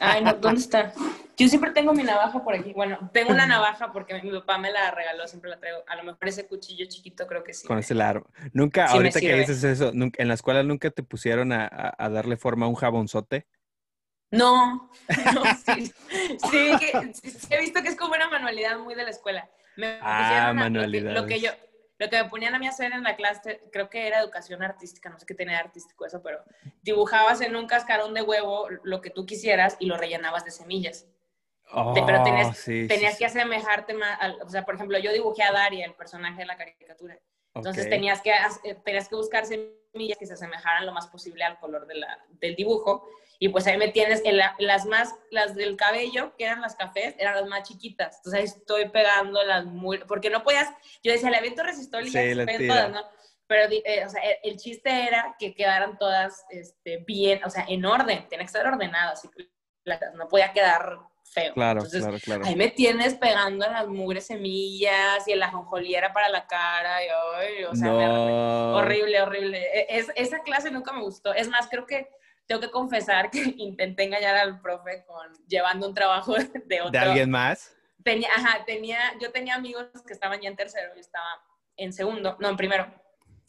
Ay, no, ¿dónde está? Yo siempre tengo mi navaja por aquí. Bueno, tengo una navaja porque mi papá me la regaló, siempre la traigo. A lo mejor ese cuchillo chiquito creo que sí. Con ese largo. Nunca, Sí ahorita que dices eso, nunca, en la escuela nunca te pusieron a, darle forma a un jabonzote. No, no, sí, sí, que, sí, sí he visto que es como una manualidad muy de la escuela. Me Ah, a- lo que- Lo manualidades. que, yo, lo que me ponían a mí a hacer en la clase, creo que era educación artística, no sé qué tenía artístico eso, pero dibujabas en un cascarón de huevo lo que tú quisieras y lo rellenabas de semillas. De- pero tenías, Oh, sí, tenías sí, que asemejarte más, al- o sea, por ejemplo, yo dibujé a Daria, el personaje de la caricatura. Entonces tenías, que, eh, tenías que buscar semillas que se asemejaran lo más posible al color de la, del dibujo. Y pues ahí me tienes, en la- las más, las del cabello, que eran las cafés, eran las más chiquitas. Entonces ahí estoy pegando las muy... Porque no podías, yo decía, el evento resistol y Sí, todas, ¿no? Pero, eh, o sea, el, el chiste era que quedaran todas este, bien, o sea, en orden. Tenía que estar ordenadas. no podía quedar feo. Claro, Entonces, claro, claro. Ahí me tienes pegando las mugres semillas y el ajonjolí era para la cara. Y, ay, o sea, me- no. horrible, horrible. E- Es, esa clase nunca me gustó. Es más, creo que tengo que confesar que intenté engañar al profe con llevando un trabajo de otro. ¿De alguien más? Tenía, ajá, tenía, yo tenía amigos que estaban ya en tercero y estaba en segundo, no, en primero.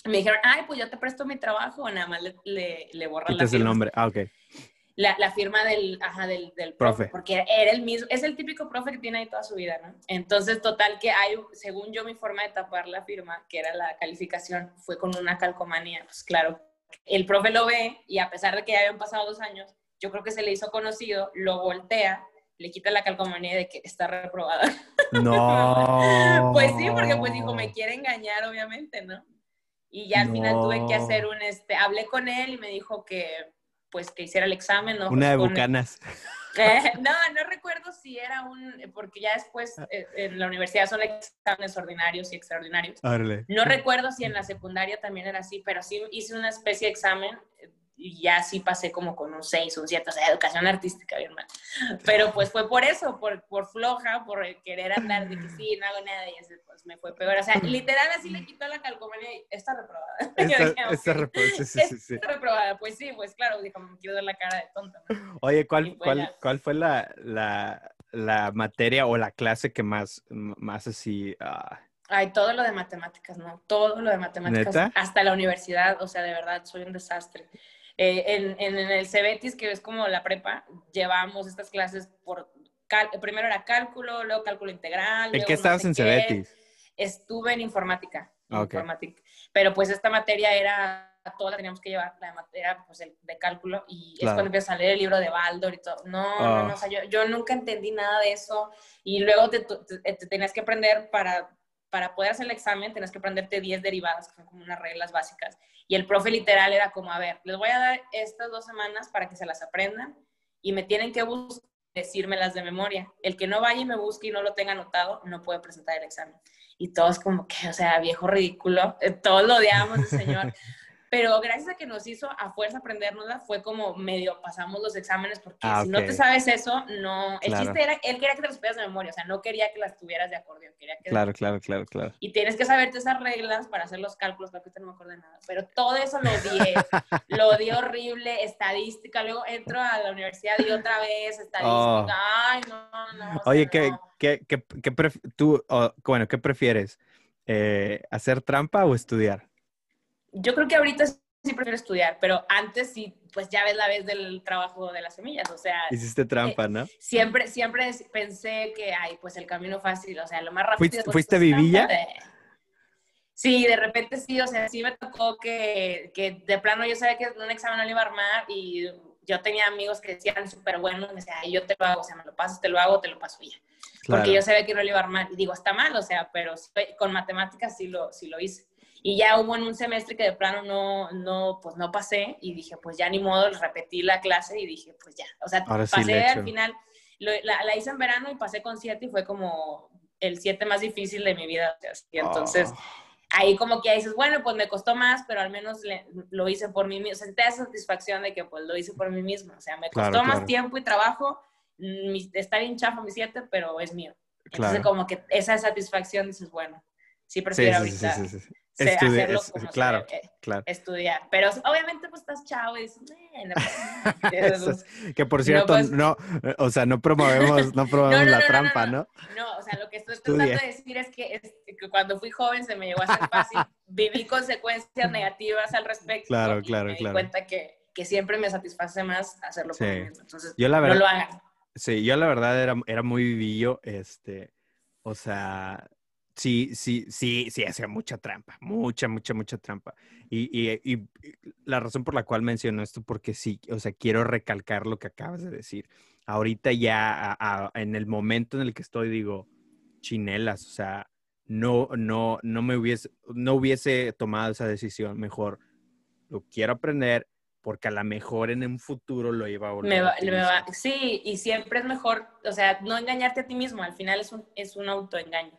Me dijeron, ay, pues yo te presto mi trabajo, nada más le, le, le borran la Quitas el firma nombre. Ah, ok. la, la firma del, ajá, del, del profe, Profe. porque era el mismo, es el típico profe que tiene ahí toda su vida, ¿no? Entonces, total que hay, según yo, mi forma de tapar la firma, que era la calificación, fue con una calcomanía, pues claro, el profe lo ve y a pesar de que ya habían pasado dos años, yo creo que se le hizo conocido, lo voltea, le quita la calcomanía de que está reprobada. No. Pues sí, porque pues dijo, me quiere engañar, obviamente, ¿no? Y ya al final tuve que hacer un, este, hablé con él y me dijo que, pues, que hiciera el examen, ¿no? Una de Pues, con- bucanas. eh, no, no recuerdo si era un, porque ya después eh, en la universidad son exámenes ordinarios y extraordinarios. No recuerdo si en la secundaria también era así, pero sí hice una especie de examen eh, y ya sí pasé como con un 6, un 7, o sea, educación artística, bien mal. Pero pues fue por eso, por, por floja, por querer andar de que sí, no hago nada y ese, pues me fue peor. O sea, literal así le quitó la calcomanía y está reprobada. Yo Esta, dije, "Ok, esta repro- sí, sí, sí, sí. está reprobada. Pues sí, pues claro, dijo, me quiero dar la cara de tonta. ¿no? Oye, ¿cuál, pues cuál, ya. cuál fue la, la, la materia o la clase que más, más así... ah, Ay, todo lo de matemáticas, ¿no? Todo lo de matemáticas. ¿Neta? Hasta la universidad, o sea, de verdad, soy un desastre. Eh, en, en, en el Cebetis, que es como la prepa, llevamos estas clases por... cal- primero era cálculo, luego cálculo integral. ¿En qué no estabas sé en qué. Cebetis? Estuve en informática. en Ah, ok. informática. Pero pues esta materia era, toda la teníamos que llevar, la materia pues, el- de cálculo, y es Claro. cuando empieza a leer el libro de Baldor y todo. No, no, no, Ah. o sea, yo, yo nunca entendí nada de eso, y luego te, te- te tenías que aprender para, para poder hacer el examen, tenías que aprenderte 10 derivadas, que son como unas reglas básicas. Y el profe literal era como, a ver, les voy a dar estas dos semanas para que se las aprendan, y me tienen que decírmelas de memoria. El que no vaya y me busque y no lo tenga anotado, no puede presentar el examen. Y todos como que, o sea, viejo ridículo, eh, todos lo odiábamos al señor. Pero gracias a que nos hizo a fuerza aprendérnosla, fue como medio pasamos los exámenes, porque Ah, si no te sabes eso, no. El Claro. chiste era, él quería que te las supieras de memoria, o sea, no quería que las tuvieras de acordeón, quería que. Claro, claro, claro, claro. Y tienes que saberte esas reglas para hacer los cálculos, porque no me acuerdo de nada. Pero todo eso lo odié, lo odié horrible, estadística. Luego entro a la universidad y otra vez estadística. Oh. Ay, no, no. sea, Oye, ¿qué, no. qué, qué, qué pref- tú, o, bueno, ¿qué prefieres? Eh, ¿Hacer trampa o estudiar? Yo creo que ahorita sí prefiero estudiar, pero antes sí, pues ya ves la vez del trabajo de las semillas, o sea, Hiciste trampa, Eh, ¿no? siempre, siempre pensé que, ay, pues el camino fácil, o sea, lo más rápido. ¿Fuiste- pues, fuiste vivilla? de- Sí, de repente sí, o sea, sí me tocó que, que de plano yo sabía que un examen no lo iba a armar y yo tenía amigos que decían súper buenos, me decían, yo te lo hago, o sea, me lo pasas, te lo hago, te lo paso ya. Claro. Porque yo sabía que no lo iba a armar. Y digo, está mal, o sea, pero sí, con matemáticas sí lo, sí lo hice. Y ya hubo en un semestre que de plano no, no, pues no pasé y dije, pues ya ni modo, repetí la clase y dije, pues ya. O sea, Ahora sí pasé le echo. al final, lo- la, la hice en verano y pasé con siete y fue como el siete más difícil de mi vida. y entonces, Oh, ahí como que dices, bueno, pues me costó más, pero al menos le- lo hice por mí mismo. O sea, te da satisfacción de que pues lo hice por mí mismo. O sea, me Claro, costó más claro. tiempo y trabajo. mm, mi- está bien chafa mi siete, pero es mío. Entonces, claro. como que esa satisfacción dices, bueno, sí Sí, prefiero sí, sí, ahorita sí, sí, sí. sé Estudi- hacerlo es- como claro, debe claro. estudiar. Pero obviamente pues estás chavo y dices, "Eh, no, pues, no". que por cierto, pues- no, eh, o sea, no promovemos, no promovemos No, no, la no, no, trampa, no, ¿no? No, o sea, lo que estoy Estudia. tratando de decir es que, es que cuando fui joven se me llegó a hacer fácil, viví consecuencias negativas al respecto. Claro, y claro, me di claro. cuenta que, que siempre me satisface más hacerlo por Sí. mí mismo. Entonces, Yo la no verdad, lo hagan. sí, yo la verdad era, era muy vivillo, este, o sea, sí, sí, sí, sí, hacía mucha trampa, mucha, mucha, mucha trampa. Y, y, y la razón por la cual menciono esto, porque sí, o sea, quiero recalcar lo que acabas de decir. Ahorita ya, a- a- en el momento en el que estoy, digo, chinelas, o sea, no, no, no me hubiese, no hubiese tomado esa decisión. Mejor lo quiero aprender porque a lo mejor en un futuro lo iba a volver Me a va- me va- sí, y siempre es mejor, o sea, no engañarte a ti mismo, al final es un, es un autoengaño.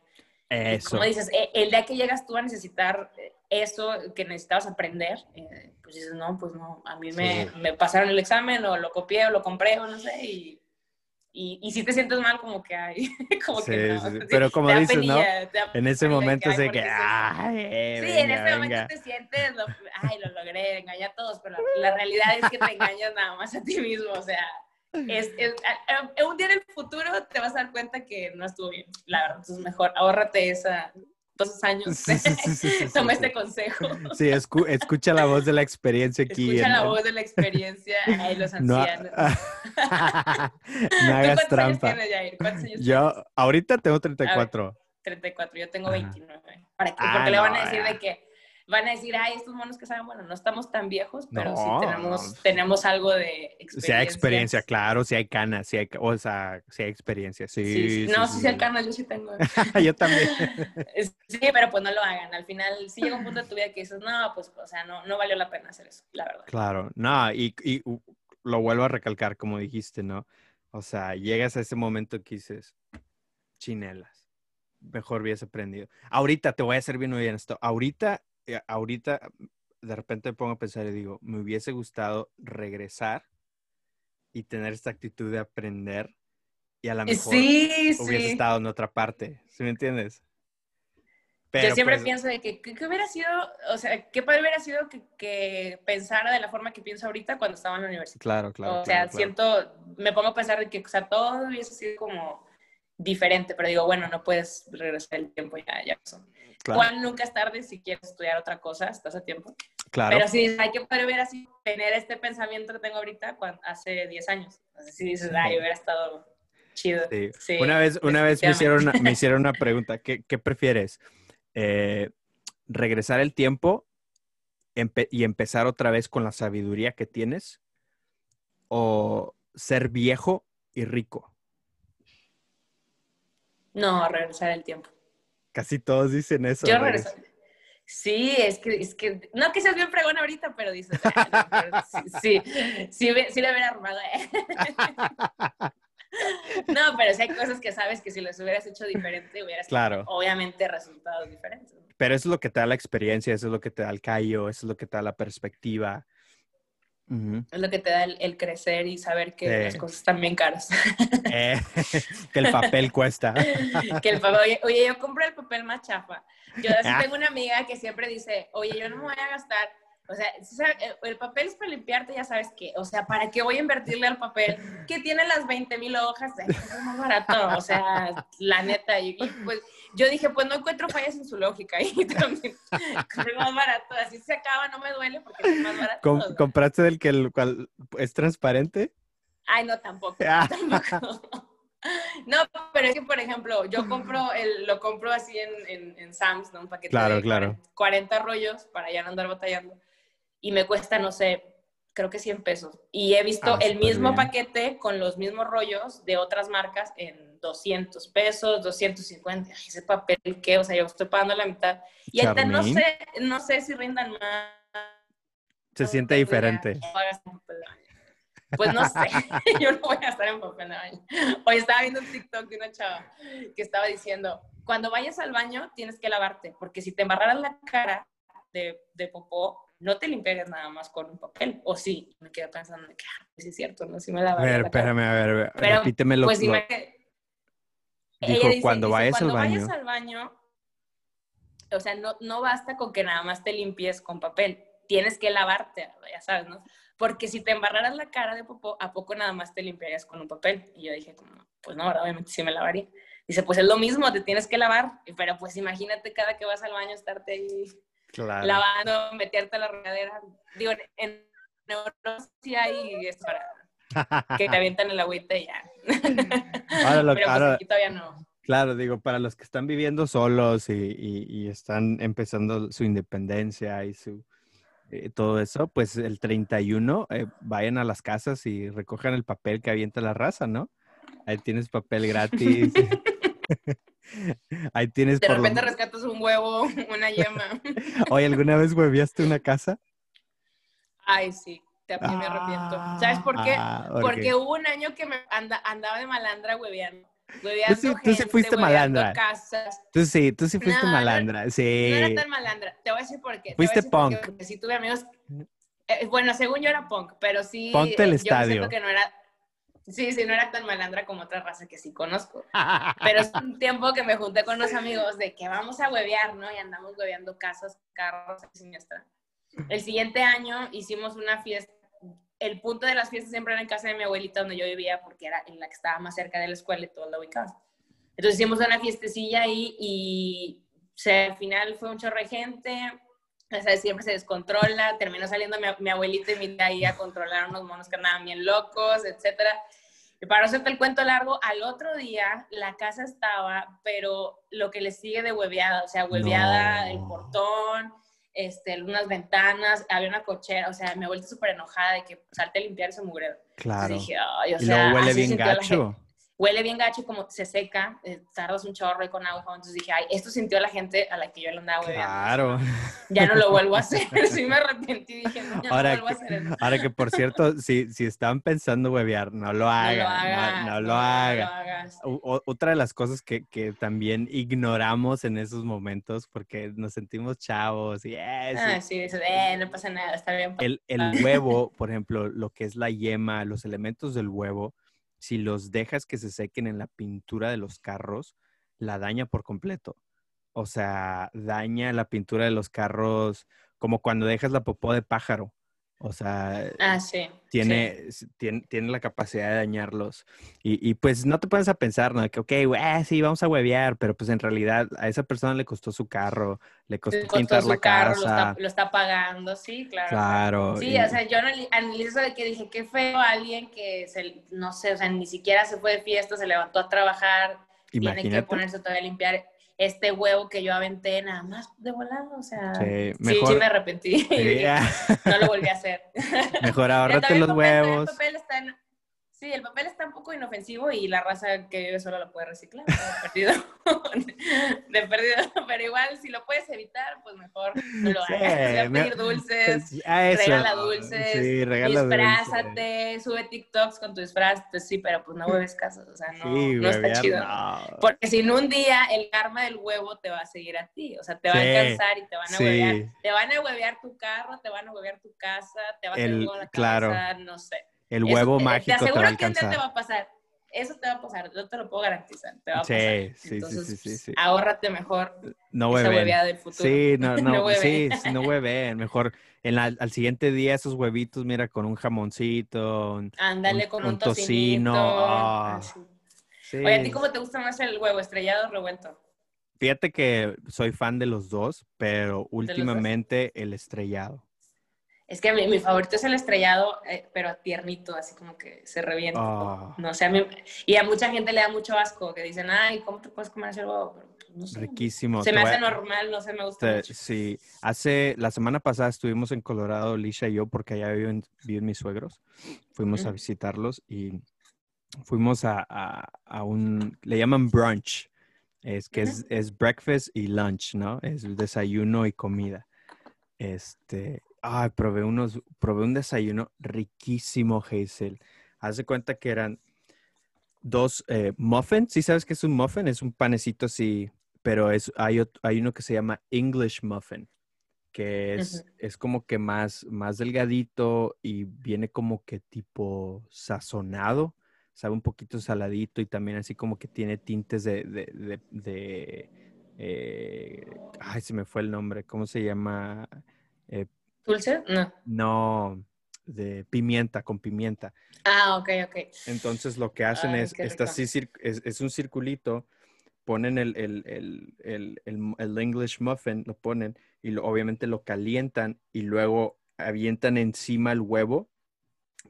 Eso. Como dices, eh, el día que llegas tú a necesitar eh, eso que necesitabas aprender, eh, pues dices, no, pues no, a mí me, Sí. me pasaron el examen o lo copié o lo compré o no sé, y, y, y si te sientes mal como que hay, como Sí, que no. sí, Pero como dices, ¿no? penilla, En ese momento sé ¿por que, ay, eh, Sí, en ese venga. momento te sientes, lo- ay, lo logré, engañé a todos, pero la, la realidad es que te engañas nada más a ti mismo, o sea, es, es- a- a- un día en el futuro te vas a dar cuenta que no estuvo bien, la verdad, entonces mejor ahórrate esa, esos años, Sí, toma este consejo, Sí, escu- escucha la voz de la experiencia aquí. escucha en- la voz de la experiencia, ay, los No, ha- ancianos. no ¿Tú hagas cuántos trampa. años tienes, Jair? ¿Cuántos años Yo ahorita tengo 34. 34, yo tengo Ajá. 29. ¿Para qué? Ah, Porque le van a decir de que van a decir, ay, estos monos que saben, bueno, no estamos tan viejos, pero sí No, tenemos, no. tenemos algo de experiencia. Si hay experiencia, claro, si hay canas, si hay, o sea, si hay experiencia, sí. Sí, sí. sí, No, sí, sí, sí. sí, canas, yo sí tengo. Yo también. Sí, pero pues no lo hagan. Al final, sí llega un punto de tu vida que dices, no, pues, o sea, no, no valió la pena hacer eso, la verdad. Claro, no, y, y lo vuelvo a recalcar, como dijiste, ¿no? O sea, llegas a ese momento que dices, chinelas, mejor hubiese aprendido. Ahorita, te voy a ser bien honesto, ahorita, ahorita, de repente me pongo a pensar y digo, me hubiese gustado regresar y tener esta actitud de aprender y a lo mejor Sí, hubiese sí. estado en otra parte, ¿sí me entiendes? Yo siempre pues, pienso de que, que, que hubiera sido, o sea, qué padre hubiera sido que, que pensara de la forma que pienso ahorita cuando estaba en la universidad. Claro, claro. o sea, claro. siento, me pongo a pensar de que, o sea, todo hubiese sido como diferente, pero digo, bueno, no puedes regresar el tiempo, ya, ya pasó. Claro, Igual nunca es tarde si quieres estudiar otra cosa, estás a tiempo. claro. Pero sí, ay, qué padre hubiera sido tener este pensamiento que tengo ahorita cuando, hace 10 años. Así si dices, ay, hubiera estado chido. Sí. Sí, una vez, una vez me, hicieron una, me hicieron una pregunta. ¿Qué, qué prefieres? Eh, ¿Regresar el tiempo empe- y empezar otra vez con la sabiduría que tienes? ¿O ser viejo y rico? No, regresar el tiempo. Casi todos dicen eso. Yo regres- regreso. Sí, es que, es que, no que seas bien fregón ahorita, pero dices, "Ah, no, pero sí, sí, sí, hubi- sí le hubiera armado. ¿eh?". No, pero sí hay cosas que sabes que si las hubieras hecho diferente, hubieras Claro. obviamente resultados diferentes. Pero eso es lo que te da la experiencia, eso es lo que te da el callo, eso es lo que te da la perspectiva. Es lo que te da el, el crecer y saber que Sí. las cosas están bien caras. Eh, que el papel cuesta. que el papel, oye, oye, yo compré el papel más chafa. Yo así Ah. tengo una amiga que siempre dice, oye, yo no me voy a gastar, o sea, el- el papel es para limpiarte, ya sabes qué, o sea, ¿para qué voy a invertirle al papel que tiene las 20 mil hojas? Es más barato, o sea, la neta. Y, pues yo dije, pues no encuentro fallas en su lógica y también compré más barato, así se acaba, no me duele porque es más barato. Com-. ¿Compraste del que el cual es transparente? Ay, no, tampoco. Ah. tampoco. No, pero es que, por ejemplo, yo compro, el, lo compro así en, en, en Sam's, ¿no? Un paquete Claro, de claro. 40 rollos para ya no andar batallando. Y me cuesta, no sé, creo que 100 pesos. Y he visto Ah, el mismo bien. paquete con los mismos rollos de otras marcas en 200 pesos, 250. Ay, ese papel, ¿qué? O sea, yo estoy pagando la mitad. Y ahorita no sé, no sé si rindan más. Se siente diferente. Pues no sé, yo no voy a gastar en papel de baño. Hoy estaba viendo un TikTok de una chava que estaba diciendo, cuando vayas al baño tienes que lavarte, porque si te embarraras la cara de, de popó, no te limpiarías nada más con un papel. O sí, me quedé pensando, que ah, sí es cierto, ¿no? Sí me A lavaría ver, la espérame, a ver, a ver, Pero, repíteme lo Pues lo- imagínate- Dijo, dice- cuando dice, vayas al cuando baño. vayas al baño, o sea, no, no basta con que nada más te limpies con papel, tienes que lavarte, ya sabes, ¿no? Porque si te embarraras la cara de popó, ¿a poco nada más te limpiarías con un papel? Y yo dije, como, pues no, obviamente sí me lavaría. Dice, pues es lo mismo, te tienes que lavar. Pero pues imagínate cada que vas al baño estarte ahí lavando, meterte a la regadera. Digo, en Europa sí hay esto para que te avientan el agüita y ya. Ahora lo, Pero pues aquí todavía no. Claro, digo, para los que están viviendo solos y, y, y están empezando su independencia y su eh, todo eso, pues el 31 eh, vayan a las casas y recojan el papel que avienta la raza, ¿no? Ahí tienes papel gratis. Ahí tienes. De por lo- repente rescatas un huevo, una yema. Oye, ¿alguna vez hueviaste una casa? Ay, sí, también me arrepiento. ¿Sabes por qué? Ah, ¿por Porque hubo un año que me anda- andaba de malandra hueveando. Tú sí- tú sí gente, fuiste malandra. casas. Tú sí, tú sí fuiste No, no- malandra. No Sí. era tan malandra. Te voy a decir por qué. Fuiste punk. Porque sí tuve amigos. eh, bueno, según yo era punk, pero sí. Ponte el eh, yo estadio. siento que no era. Sí, sí, no era tan malandra como otra raza que sí conozco. Pero es un tiempo que me junté con unos amigos de que vamos a huevear, ¿no? Y andamos hueveando casas, carros, siniestra. El siguiente año hicimos una fiesta. El punto de las fiestas siempre era en casa de mi abuelita donde yo vivía porque era en la que estaba más cerca de la escuela y todo lo ubicaba. Entonces hicimos una fiestecilla ahí y al final fue un chorro de gente. O sea, siempre se descontrola. Terminó saliendo mi, mi abuelita y mi tía ahí a controlar unos monos que andaban bien locos, etcétera. Y para hacerte el cuento largo, al otro día la casa estaba, pero lo que le sigue de hueveada, o sea, hueveada, No. el portón, este, unas ventanas, había una cochera, o sea, me he vuelto súper enojada de que salte a limpiar ese mugrero. Claro. Entonces dije, ay, o y sea, luego huele bien gacho. Huele bien gacho, como se seca, eh, tardas un chorro y con agua, entonces dije, ay, esto sintió la gente a la que yo le andaba hueveando. Claro. Ya no lo vuelvo a hacer, sí me arrepentí, dije, no, ya Ahora no vuelvo a hacer eso. que, ahora que, por cierto, si, si están pensando huevear, no lo hagan. no lo hagas, no, no hagan. o- otra de las cosas que, que también ignoramos en esos momentos porque nos sentimos chavos y eh, sí. Ah, sí, dices, eh, no pasa nada, está bien. el, el huevo, por ejemplo, lo que es la yema, los elementos del huevo, si los dejas que se sequen en la pintura de los carros, la daña por completo. O sea, daña la pintura de los carros como cuando dejas la popó de pájaro. O sea, Ah, sí. tiene, tiene, tiene la capacidad de dañarlos. Y, y, pues no te pones a pensar, ¿no? Que, ok, güey, ah, sí, vamos a huevear, pero pues en realidad a esa persona le costó su carro, le costó Le costó pintar su la carro, lo casa. está, lo está pagando, sí, claro. Claro. Sí, y- o sea, yo anali- analicé eso de que dije, qué feo alguien que, se, no sé, o sea, ni siquiera se fue de fiesta, se levantó a trabajar, tiene que imagínate. ponerse todavía a limpiar este huevo que yo aventé nada más de volado, o sea, Sí, sí, mejor- sí me arrepentí. Sí, no lo volví a hacer. Mejor también los papel- huevos. El papel está en- sí, el papel está un poco inofensivo y la raza que vive sola lo puede reciclar. De perdido. de perdido. Pero igual, si lo puedes evitar, pues mejor no lo Sí, hagas. Me- pedir dulces. Pues, eso. regala dulces, Sí, regala dulces. disfrázate, sube TikToks con tu disfraz, pues sí, pero pues no hueves casas, o sea, no, Sí, no está huevear, chido. no. Porque si en un día el karma del huevo te va a seguir a ti, o sea, te va a alcanzar y te van a huevear. Te van a huevear tu carro, te van a huevear tu casa, te va a en la claro. cabeza, no sé. El Eso huevo te- mágico Te te, va a aseguro que un día te va alcanzar. a pasar. Eso te va a pasar, yo te lo puedo garantizar, te va a Sí, pasar. sí, sí, Entonces, sí, sí, sí. ahórrate mejor No esa hueveada del futuro. Sí, no, no, No sí, no hueven. Mejor en la- al siguiente día esos huevitos, mira, con un jamoncito. Ándale Un- con un un, tocino, ah. sí. Oye, ¿a ti cómo te gusta más el huevo, estrellado o revuelto? Fíjate que soy fan de los dos, pero dos? últimamente el estrellado. Es que mi, mi favorito es el estrellado, eh, pero tiernito, así como que se revienta. Ah. No sé, a mí, y a mucha gente le da mucho asco, que dicen, ay, ¿cómo te puedes comer ese huevo? Pero, pues, no sé. Riquísimo. Se me hace a- normal, no sé, me gusta te- mucho. sí, hace la semana pasada estuvimos en Colorado, Lisha y yo, porque allá viven, viven mis suegros. Fuimos a visitarlos y fuimos a, a- a un, le llaman brunch, es que es, es breakfast y lunch, ¿no? Es desayuno y comida. Este, ay, probé unos, probé un desayuno riquísimo, Hazel. Haz de cuenta que eran dos eh, muffins. ¿Sí sabes qué es un muffin? Es un panecito así, pero es, hay, ot- hay uno que se llama English muffin, que es, es como que más, más delgadito y viene como que tipo sazonado, sabe un poquito saladito y también así como que tiene tintes de, de, de, de- eh, ay, se me fue el nombre, ¿cómo se llama? Eh, ¿Dulce? No. no, de pimienta, con pimienta. Ah, ok, ok. Entonces lo que hacen Ay, es, está así, es, es un circulito, ponen el, el, el, el, el- el English muffin, lo ponen y lo- obviamente lo calientan y luego avientan encima el huevo,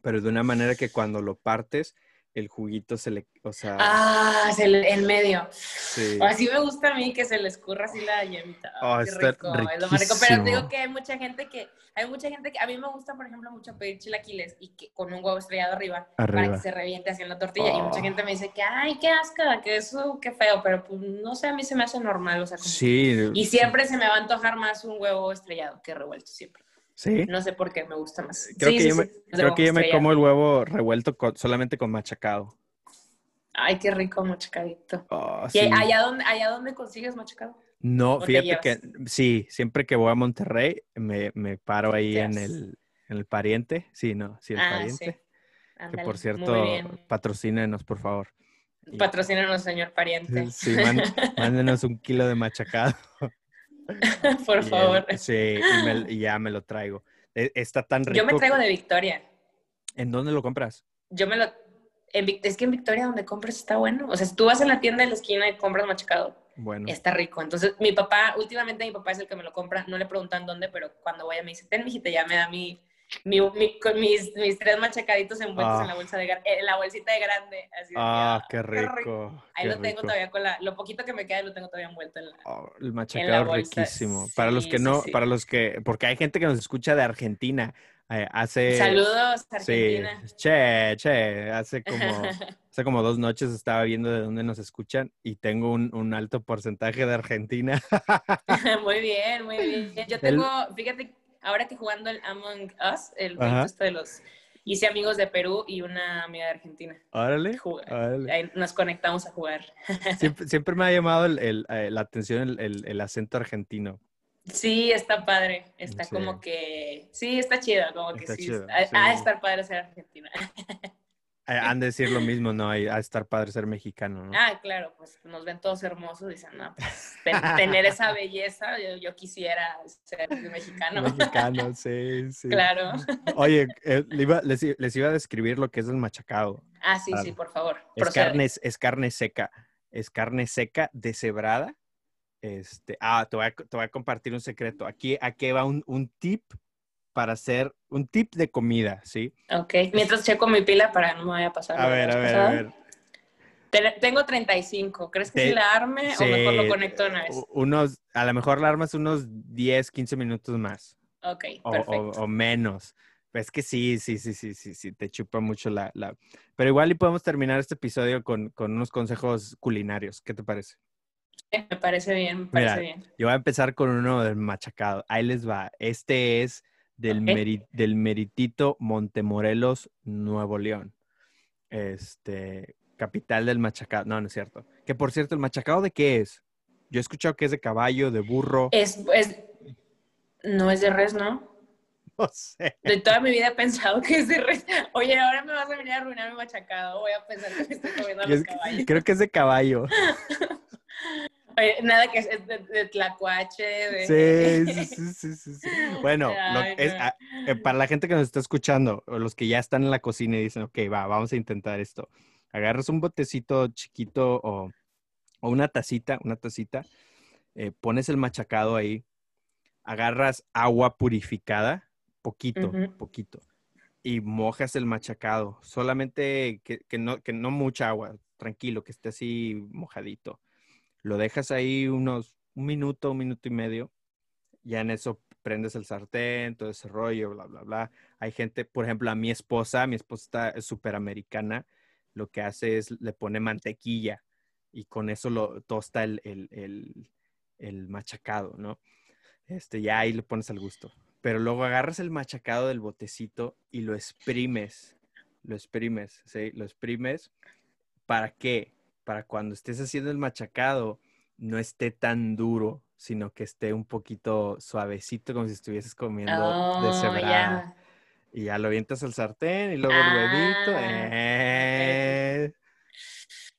pero de una manera que cuando lo partes, el juguito se le, o sea, Ah, es el, el medio. sí. Así me gusta a mí que se le escurra así la yemita. Oh, qué está rico, es lo más rico. Pero te digo que hay mucha gente que, hay mucha gente que, a mí me gusta, por ejemplo, mucho pedir chilaquiles y que con un huevo estrellado arriba, para Arriba. que se reviente así en la tortilla. Y mucha Oh. gente me dice que, ay, qué asco, que eso, qué feo, pero pues no sé, a mí se me hace normal, o sea, como- Sí. Y siempre se me va a antojar más un huevo estrellado que revuelto, siempre. Sí. No sé por qué, me gusta más. Creo Sí, que sí, yo me, sí, el creo que yo me como el huevo revuelto con- solamente con machacado. Ay, qué rico machacadito. Oh, ¿Y allá donde, allá donde consigues machacado? No, ¿O te fíjate que sí, siempre que voy a Monterrey me, me paro ahí en el, en el pariente. Sí, no, sí, el Ah, pariente. Que por cierto, patrocínenos, por favor. Patrocínanos, señor pariente. Sí, mándenos un kilo de machacado. Por Y favor. sí, y, me- y ya me lo traigo. E- Está tan rico. Yo me traigo de Victoria. ¿En dónde lo compras? Yo me lo... en es que en Victoria donde compras está bueno. O sea, si tú vas en la tienda de la esquina y compras machacado, Bueno, está rico. Entonces, mi papá, últimamente mi papá es el que me lo compra. No le preguntan dónde, pero cuando voy me dice, ten, mijita, ya me da mi... mi, mi- con mis, mis tres machacaditos envueltos Ah. en la bolsa de en la bolsita de grande. Así de que, ah, ah, qué rico. Ahí qué lo tengo rico. todavía con la... Lo poquito que me queda lo tengo todavía envuelto en la... Oh, el machacado bolsa, riquísimo. para los que no, sí. para los que, porque hay gente que nos escucha de Argentina. eh, hace. Saludos, Argentina. Che, che. Hace como, hace como dos noches estaba viendo de dónde nos escuchan y tengo un, un alto porcentaje de Argentina. muy bien, muy bien. Yo El- tengo, fíjate, ahora que jugando el Among Us, el jueguito este de los... Hice amigos de Perú y una amiga de Argentina. Órale. Ahí nos conectamos a jugar. Siempre, siempre me ha llamado el- el, eh, la atención el, el- el acento argentino. Sí, está padre. Está Sí. como que... Sí, está chido. Como que Está sí. chido, sí. De estar padre ser argentina. Eh, Han de decir lo mismo, ¿no? Hay- Ha de estar padre ser mexicano, ¿no? Ah, claro, pues nos ven todos hermosos. Dicen, no, pues ten- tener esa belleza, yo, yo quisiera ser mexicano. Mexicano, sí, sí. Claro. Oye, eh, les, iba a describir lo que es el machacado. Ah, sí, Claro. sí, por favor. Es carne, es carne seca. Es carne seca deshebrada. Este, ah, te voy a, te voy a compartir un secreto. Aquí, aquí va un, un tip para hacer un tip de comida, ¿sí? Ok, mientras checo mi pila para no me vaya a pasar. A ver, a ver, a ver. Ten- Tengo 35. ¿Crees que Te- sí la arme Sí, o mejor lo conecto una vez? Unos, a lo mejor la armas unos 10, 15 minutos más. Ok, o, o- perfecto. o menos. Es que sí, sí, sí, sí, sí, sí, te chupa mucho la, la... Pero igual y podemos terminar este episodio con, con unos consejos culinarios. ¿Qué te parece? Me parece bien, me parece Mira, bien. Yo voy a empezar con uno del machacado. Ahí les va. Este es del, meri- del meritito Montemorelos, Nuevo León. Este, capital del machacado. No, no es cierto. Que por cierto, ¿el machacado de qué es? Yo he escuchado que es de caballo, de burro. Es, es, no es de res, ¿no? No sé. De toda mi vida he pensado que es de res. Oye, ahora me vas a venir a arruinar mi machacado. Voy a pensar que me estoy comiendo a los es caballos. creo que es de caballo. Oye, nada que es de, de tlacuache, de... Sí, sí, sí, sí. Bueno, lo- Ay, es- no. ah, eh, para la gente que nos está escuchando, o los que ya están en la cocina y dicen, ok, va, vamos a intentar esto. Agarras un botecito chiquito o, o una tacita, una tacita, eh, pones el machacado ahí, agarras agua purificada, poquito, poquito, y mojas el machacado. Solamente que, que no, que no mucha agua, tranquilo, que esté así mojadito. Lo dejas ahí unos un minuto, un minuto y medio. Ya en eso prendes el sartén, todo ese rollo, bla, bla, bla. Hay gente, por ejemplo, a mi esposa, mi esposa es súper americana, lo que hace es le pone mantequilla y con eso lo tosta el, el, el, el machacado, ¿no? Este, ya ahí le pones al gusto. Pero luego agarras el machacado del botecito y lo exprimes. Lo exprimes, ¿sí? Lo exprimes. ¿Para qué? Para cuando estés haciendo el machacado no esté tan duro, sino que esté un poquito suavecito, como si estuvieses comiendo de Oh, cebrada. ya. Y ya lo avientas al sartén y luego el huevito. Ah, ¡eh!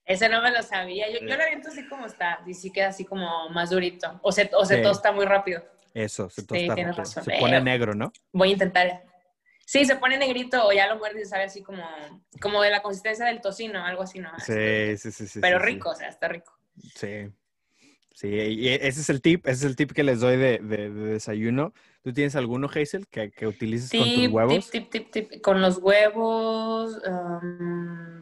Ese no me lo sabía. Yo, yo lo aviento así como está. Y sí queda así como más durito. O se, o se Sí. tosta muy rápido. Eso, se Sí, tosta tienes rápido. razón. Se Eh, pone negro, ¿no? Voy a intentar. Sí, se pone negrito o ya lo muerdes y sabe así como, como de la consistencia del tocino, algo así, ¿no? Sí, sí, sí, sí. Pero sí, sí. rico, o sea, está rico. Sí. Sí, y ese es el tip, ese es el tip que les doy de, de- de desayuno. ¿Tú tienes alguno, Hazel, que, que utilices con tus huevos? tip, tip, tip, tip. Con los huevos. um,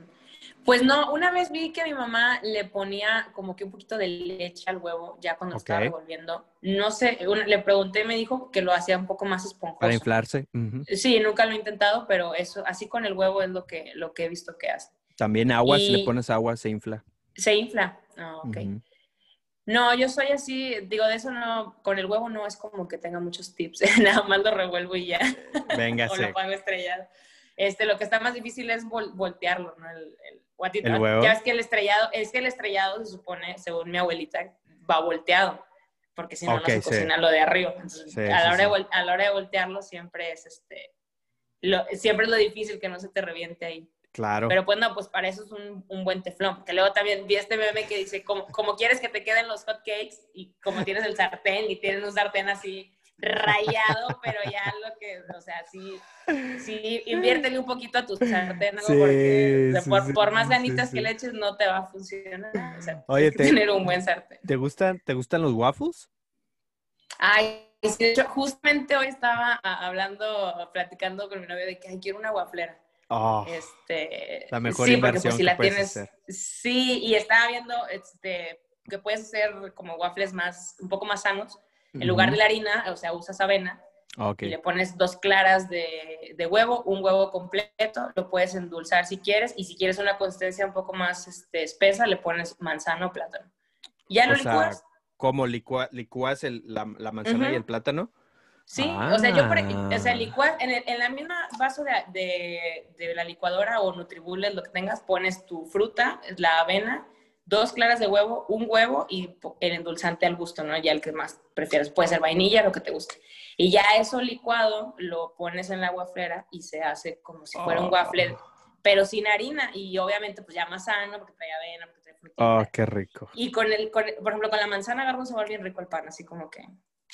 pues no, una vez vi que mi mamá le ponía como que un poquito de leche al huevo ya cuando estaba revolviendo. No sé, una- le pregunté y me dijo que lo hacía un poco más esponjoso. Para inflarse. Sí, nunca lo he intentado, pero eso, así con el huevo es lo que, lo que he visto que hace. También agua, si le pones agua, se infla. Se infla. Ah, ok. No, yo soy así, digo, de eso no, con el huevo no es como que tenga muchos tips, nada más lo revuelvo y ya, o Véngase. lo pongo estrellado. Este, lo que está más difícil es vol- voltearlo, ¿no? El, el, o a ti- ¿El huevo? Ya ves que el estrellado, es que el estrellado se supone, según mi abuelita, va volteado, porque si no, Ok, no se sí. cocina lo de arriba. Entonces, Sí, a, la hora. De a la hora de voltearlo siempre es este, lo, siempre es lo difícil que no se te reviente ahí. Claro. Pero pues no, pues para eso es un, un buen teflón. Que luego también vi este meme que dice, como, como quieres que te queden los hot cakes y como tienes el sartén y tienes un sartén así rayado, pero ya lo que, o sea, sí, sí, inviértele un poquito a tu sartén. Sí, porque sí, por, sí, por más ganitas que le eches no te va a funcionar. O sea, Oye, te- tener un buen sartén. ¿Te gustan, ¿Te gustan los waffles? Ay, de hecho, justamente hoy estaba ah, hablando, platicando con mi novio de que ay, quiero una guaflera. Oh, Este, La mejor sí, porque, inversión pues, si la tienes, hacer. Sí, y estaba viendo este, que puedes hacer como waffles más, un poco más sanos. En lugar de la harina, o sea, usas avena Ok. y le pones dos claras de, de huevo, un huevo completo, lo puedes endulzar si quieres, y si quieres una consistencia un poco más este, espesa, le pones manzana o plátano. Ya lo O sea, licuas. ¿Cómo licua- licúas el- la, la manzana y Ujú. el plátano? Sí, o sea, yo, por- Ah. o sea, licuar, en, el- en la misma vaso de, de, de la licuadora o Nutribullet, lo que tengas, pones tu fruta, la avena, dos claras de huevo, un huevo y el endulzante al gusto, ¿no? Ya el que más prefieres. Puede ser vainilla, lo que te guste. Y ya eso licuado lo pones en la guaflera y se hace como si fuera un Oh. waffle, pero sin harina y obviamente pues ya más sano porque trae avena, porque trae frutita. Oh, qué rico. Y con el, con- por ejemplo, con la manzana agarra un sabor bien rico el pan, así como que...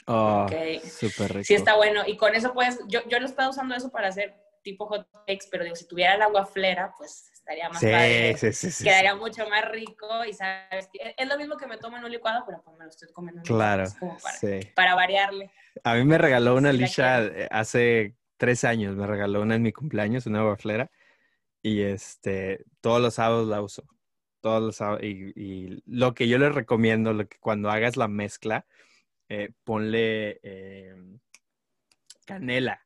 Oh, Ok. súper rico. Sí, está bueno. Y con eso puedes, yo, yo lo he estado usando eso para hacer tipo hot cakes, pero digo, si tuviera el agua flera, pues estaría más Sí, padre. sí, sí, sí. Quedaría mucho más rico y sabes, que- es lo mismo que me tomo en un licuado, pero pues me lo estoy comiendo en un Claro, licuado, es como para, para variarle. A mí me regaló una Lisha eh, hace tres años, me regaló una en mi cumpleaños, una guaflera, y este, todos los sábados la uso, todos los sábados, y, y lo que yo les recomiendo, lo que cuando hagas la mezcla, eh, ponle eh, canela,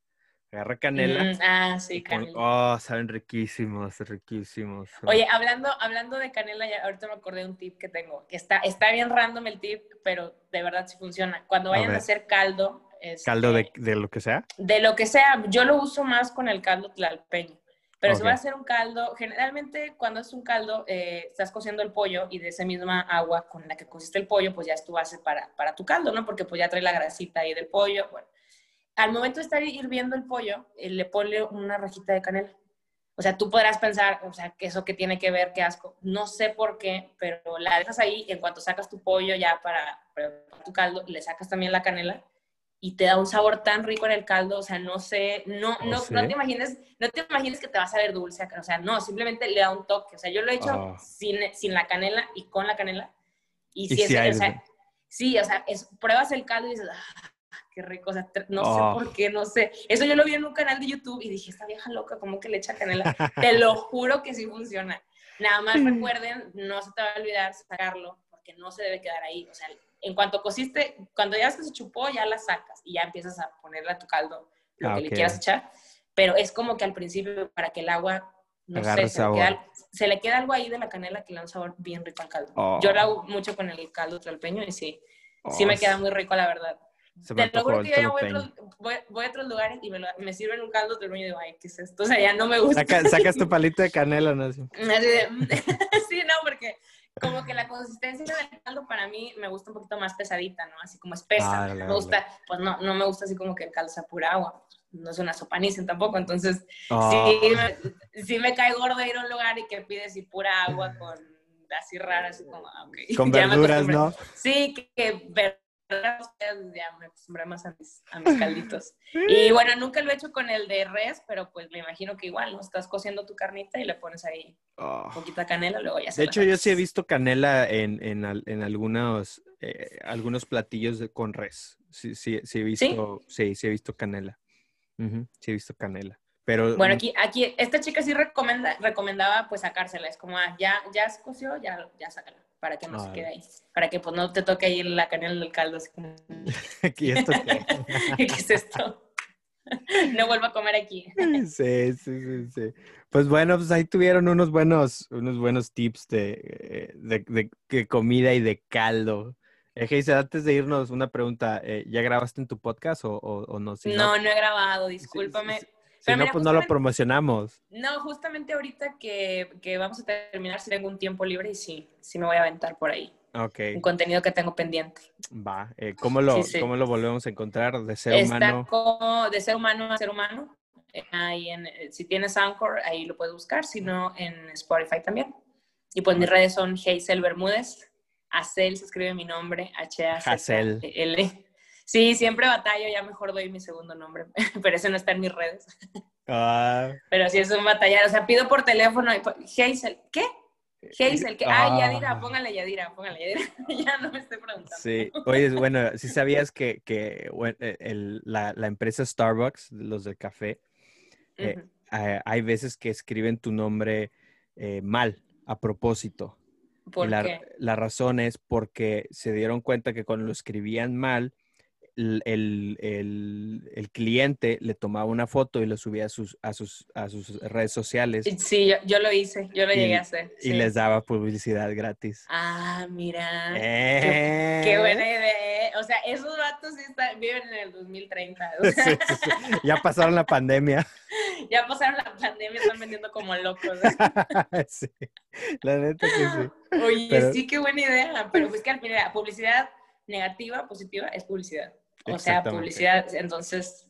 agarra canela, Mm, ah, sí, canela. oh, saben riquísimos, riquísimos. Oye, hablando, hablando de canela, ya ahorita me acordé de un tip que tengo, que está, está bien random el tip, pero de verdad sí funciona. Cuando vayan a, hacer caldo, caldo de, este, de lo que sea. De lo que sea, yo lo uso más con el caldo tlalpeño. Pero si vas a hacer un caldo, generalmente cuando es un caldo, eh, estás cociendo el pollo y de esa misma agua con la que cociste el pollo, pues ya es tu base para, para tu caldo, ¿no? Porque pues ya trae la grasita ahí del pollo. Bueno, al momento de estar hirviendo el pollo, eh, le ponle una rajita de canela. O sea, tú podrás pensar, o sea, que eso que tiene que ver, qué asco. No sé por qué, pero la dejas ahí, en cuanto sacas tu pollo ya para, para tu caldo, le sacas también la canela y te da un sabor tan rico en el caldo, o sea, no sé, no, ¿Oh, no, sí? no te imagines, no te imagines que te vas a ver dulce, o sea, no, simplemente le da un toque, o sea, yo lo he hecho Oh. sin, sin la canela y con la canela, y, si es, hay o sea, sí, o sea, es- pruebas el caldo y dices, ah, qué rico, o sea, no Oh. sé por qué, no sé, eso yo lo vi en un canal de YouTube y dije, esta vieja loca, ¿cómo que le echa canela? te lo juro que sí funciona, nada más recuerden, no se te va a olvidar sacarlo, porque no se debe quedar ahí, o sea, en cuanto cociste, cuando ya se chupó, ya la sacas y ya empiezas a ponerle a tu caldo lo Ah, que ok. le quieras echar. Pero es como que al principio, para que el agua, no Agarre sé, se le, queda, se le queda algo ahí de la canela que le da un sabor bien rico al caldo. Oh. Yo lo hago mucho con el caldo tlalpeño y sí, sí Oh, me queda muy rico, la verdad. Se me Te lo juro que yo ya voy a, otros, voy, voy a otros lugares y me, lo- me sirven un caldo tlalpeño y digo, ay, ¿qué es esto? O sea, ya no me gusta. Saca- sacas tu palito de canela, ¿no? De- sí, no, porque como que la consistencia del caldo para mí me gusta un poquito más pesadita, ¿no? Así como espesa. Ah, dale, me gusta, pues no, no me gusta así como que el caldo sea pura agua. No es una sopa tampoco, entonces Oh, sí, me, sí me cae gordo ir a un lugar y que pides y pura agua con así rara, así como, ah. Con verduras. ¿no? Sí, que, que verduras, ya me acostumbré más a mis, a mis calditos. Y bueno, nunca lo he hecho con el de res, pero pues me imagino que igual, ¿no? Estás cociendo tu carnita y le pones ahí Oh. un poquito de canela, luego ya se De hecho, yo sí he visto canela en, en, en algunos, eh, algunos platillos de- con res. Sí, sí, sí he visto, sí, sí he visto canela. Ujú, sí he visto canela. Pero Bueno, aquí, aquí, esta chica sí recomienda, recomendaba pues sacársela. Es como, ah, ya, ya se coció, ya, ya sácala, para que no se quede ahí. Para que pues no te toque ahí la canela del caldo, así como, esto qué? ¿qué es esto? No vuelvo a comer aquí. Sí, sí, sí, sí. Pues bueno, pues ahí tuvieron unos buenos, unos buenos tips de, eh, de, de- de comida y de caldo. Eh, antes de irnos, una pregunta. eh, ¿Ya grabaste en tu podcast o, o- o no? Si no, no he grabado, discúlpame. Si, si no, mira, pues no lo promocionamos. No, justamente ahorita que, que vamos a terminar, si tengo un tiempo libre y sí, sí me voy a aventar por ahí. Ok, Un contenido que tengo pendiente. va. Eh, ¿cómo, lo, Sí, sí. ¿Cómo lo volvemos a encontrar? De ser Está humano. como de ser humano a ser humano. Eh, Ahí en, eh, si tienes Anchor, ahí lo puedes buscar, si no, en Spotify también. Y pues mis redes son Hazel Bermúdez. Acel se escribe mi nombre, H-A-Z-L. Sí, siempre batallo, ya mejor doy mi segundo nombre, pero ese no está en mis redes. Ah, Pero sí es un batallar, o sea, pido por teléfono, y, Hazel, ¿qué? Hazel, ¿qué? Ah, Ah. Yadira, póngale Yadira, póngale Yadira. ya no me estoy preguntando. Sí, oye, bueno, si sabías que, que bueno, eh, el- la, la empresa Starbucks, los del café, eh, eh, hay veces que escriben tu nombre eh, mal, a propósito. ¿Por la, qué? la razón es porque se dieron cuenta que cuando lo escribían mal, el, el- el- cliente le tomaba una foto y lo subía a sus, a sus, a sus redes sociales Sí, yo, yo lo hice, yo lo Y- llegué a hacer. y sí. les daba publicidad gratis. Ah, mira. Eh. Qué buena idea. ¿eh? O sea, esos vatos están- viven en el 2030. o sea, Sí, sí, sí. Ya pasaron la pandemia. ya pasaron la pandemia, están vendiendo como locos. Sí, la neta que sí. Oye, Pero- sí, qué buena idea. Pero pues que al final, publicidad negativa, positiva, es publicidad. O sea, publicidad. Entonces,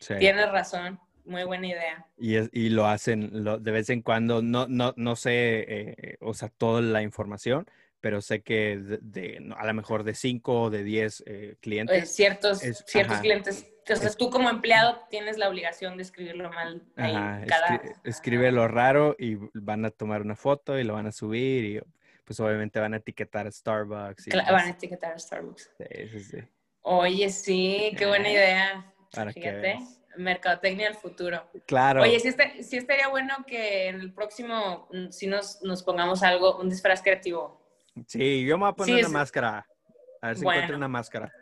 Sí. tienes razón. Muy buena idea. Y, es- y lo hacen lo- de vez en cuando, no, no, no sé, eh, o sea, toda la información, pero sé que de, a lo mejor de 5 o de 10 eh, Eh, clientes. ciertos es- ciertos ajá. clientes. Entonces, Es- tú como empleado tienes la obligación de escribirlo mal ahí Ajá, cada... escri- escribe lo raro y van a tomar una foto y lo van a subir y pues obviamente van a etiquetar a Starbucks. Y pues, van a etiquetar a Starbucks. sí, sí, sí, Oye, sí, qué buena Eh, idea. para Fíjate, mercadotecnia del futuro. Claro. Oye, sí, está- sí estaría bueno que en el próximo, mm, si nos, nos pongamos algo, un disfraz creativo. Sí, yo me voy a poner Sí, una máscara. A ver si Bueno. encuentro una máscara.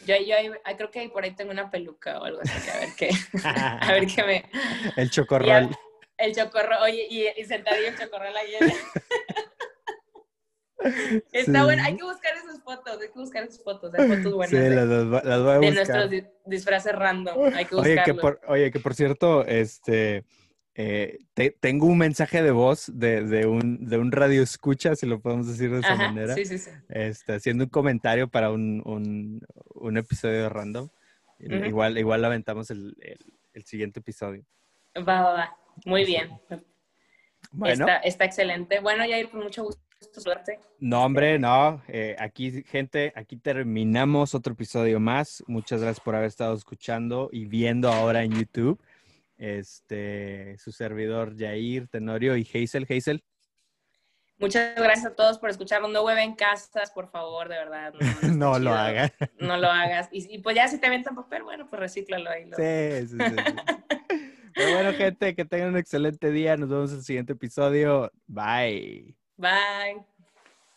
Yo, yo ahí- ah, creo que por ahí tengo una peluca o algo así, a ver qué, a ver qué me... El chocorrol. El chocorro, oye, y, y sentadillo el chocorrol ahí. Está Sí. bueno, hay que buscar esas fotos, hay que buscar esas fotos, hay fotos buenas Sí, de, las, las- las voy a de buscar. nuestros di- disfraces random, hay que Oye que, buscarlos. por, oye, que por cierto, este, eh, te- tengo un mensaje de voz de, de un, de un radio escucha, si lo podemos decir de esa Ajá, manera, sí, sí, sí. este, haciendo un comentario para un, un, un episodio random. Ujú. Igual, igual aventamos el, el, el siguiente episodio. Va, va, va. Muy bien. Bueno, Está, está excelente. Bueno, Yair, con mucho gusto. No, hombre, no. eh, aquí, gente, aquí terminamos otro episodio más. Muchas gracias por haber estado escuchando y viendo ahora en YouTube. Este, su servidor Jair, Tenorio y Hazel. Hazel. Muchas gracias a todos por escucharnos. No hueven casas, por favor, de verdad. No, lo hagan. No lo hagas. Y, y pues ya si te aventan papel, bueno, pues recíclalo ahí. lo- Sí, sí, sí, sí. Pero bueno, gente, que tengan un excelente día. Nos vemos en el siguiente episodio. Bye. Bye.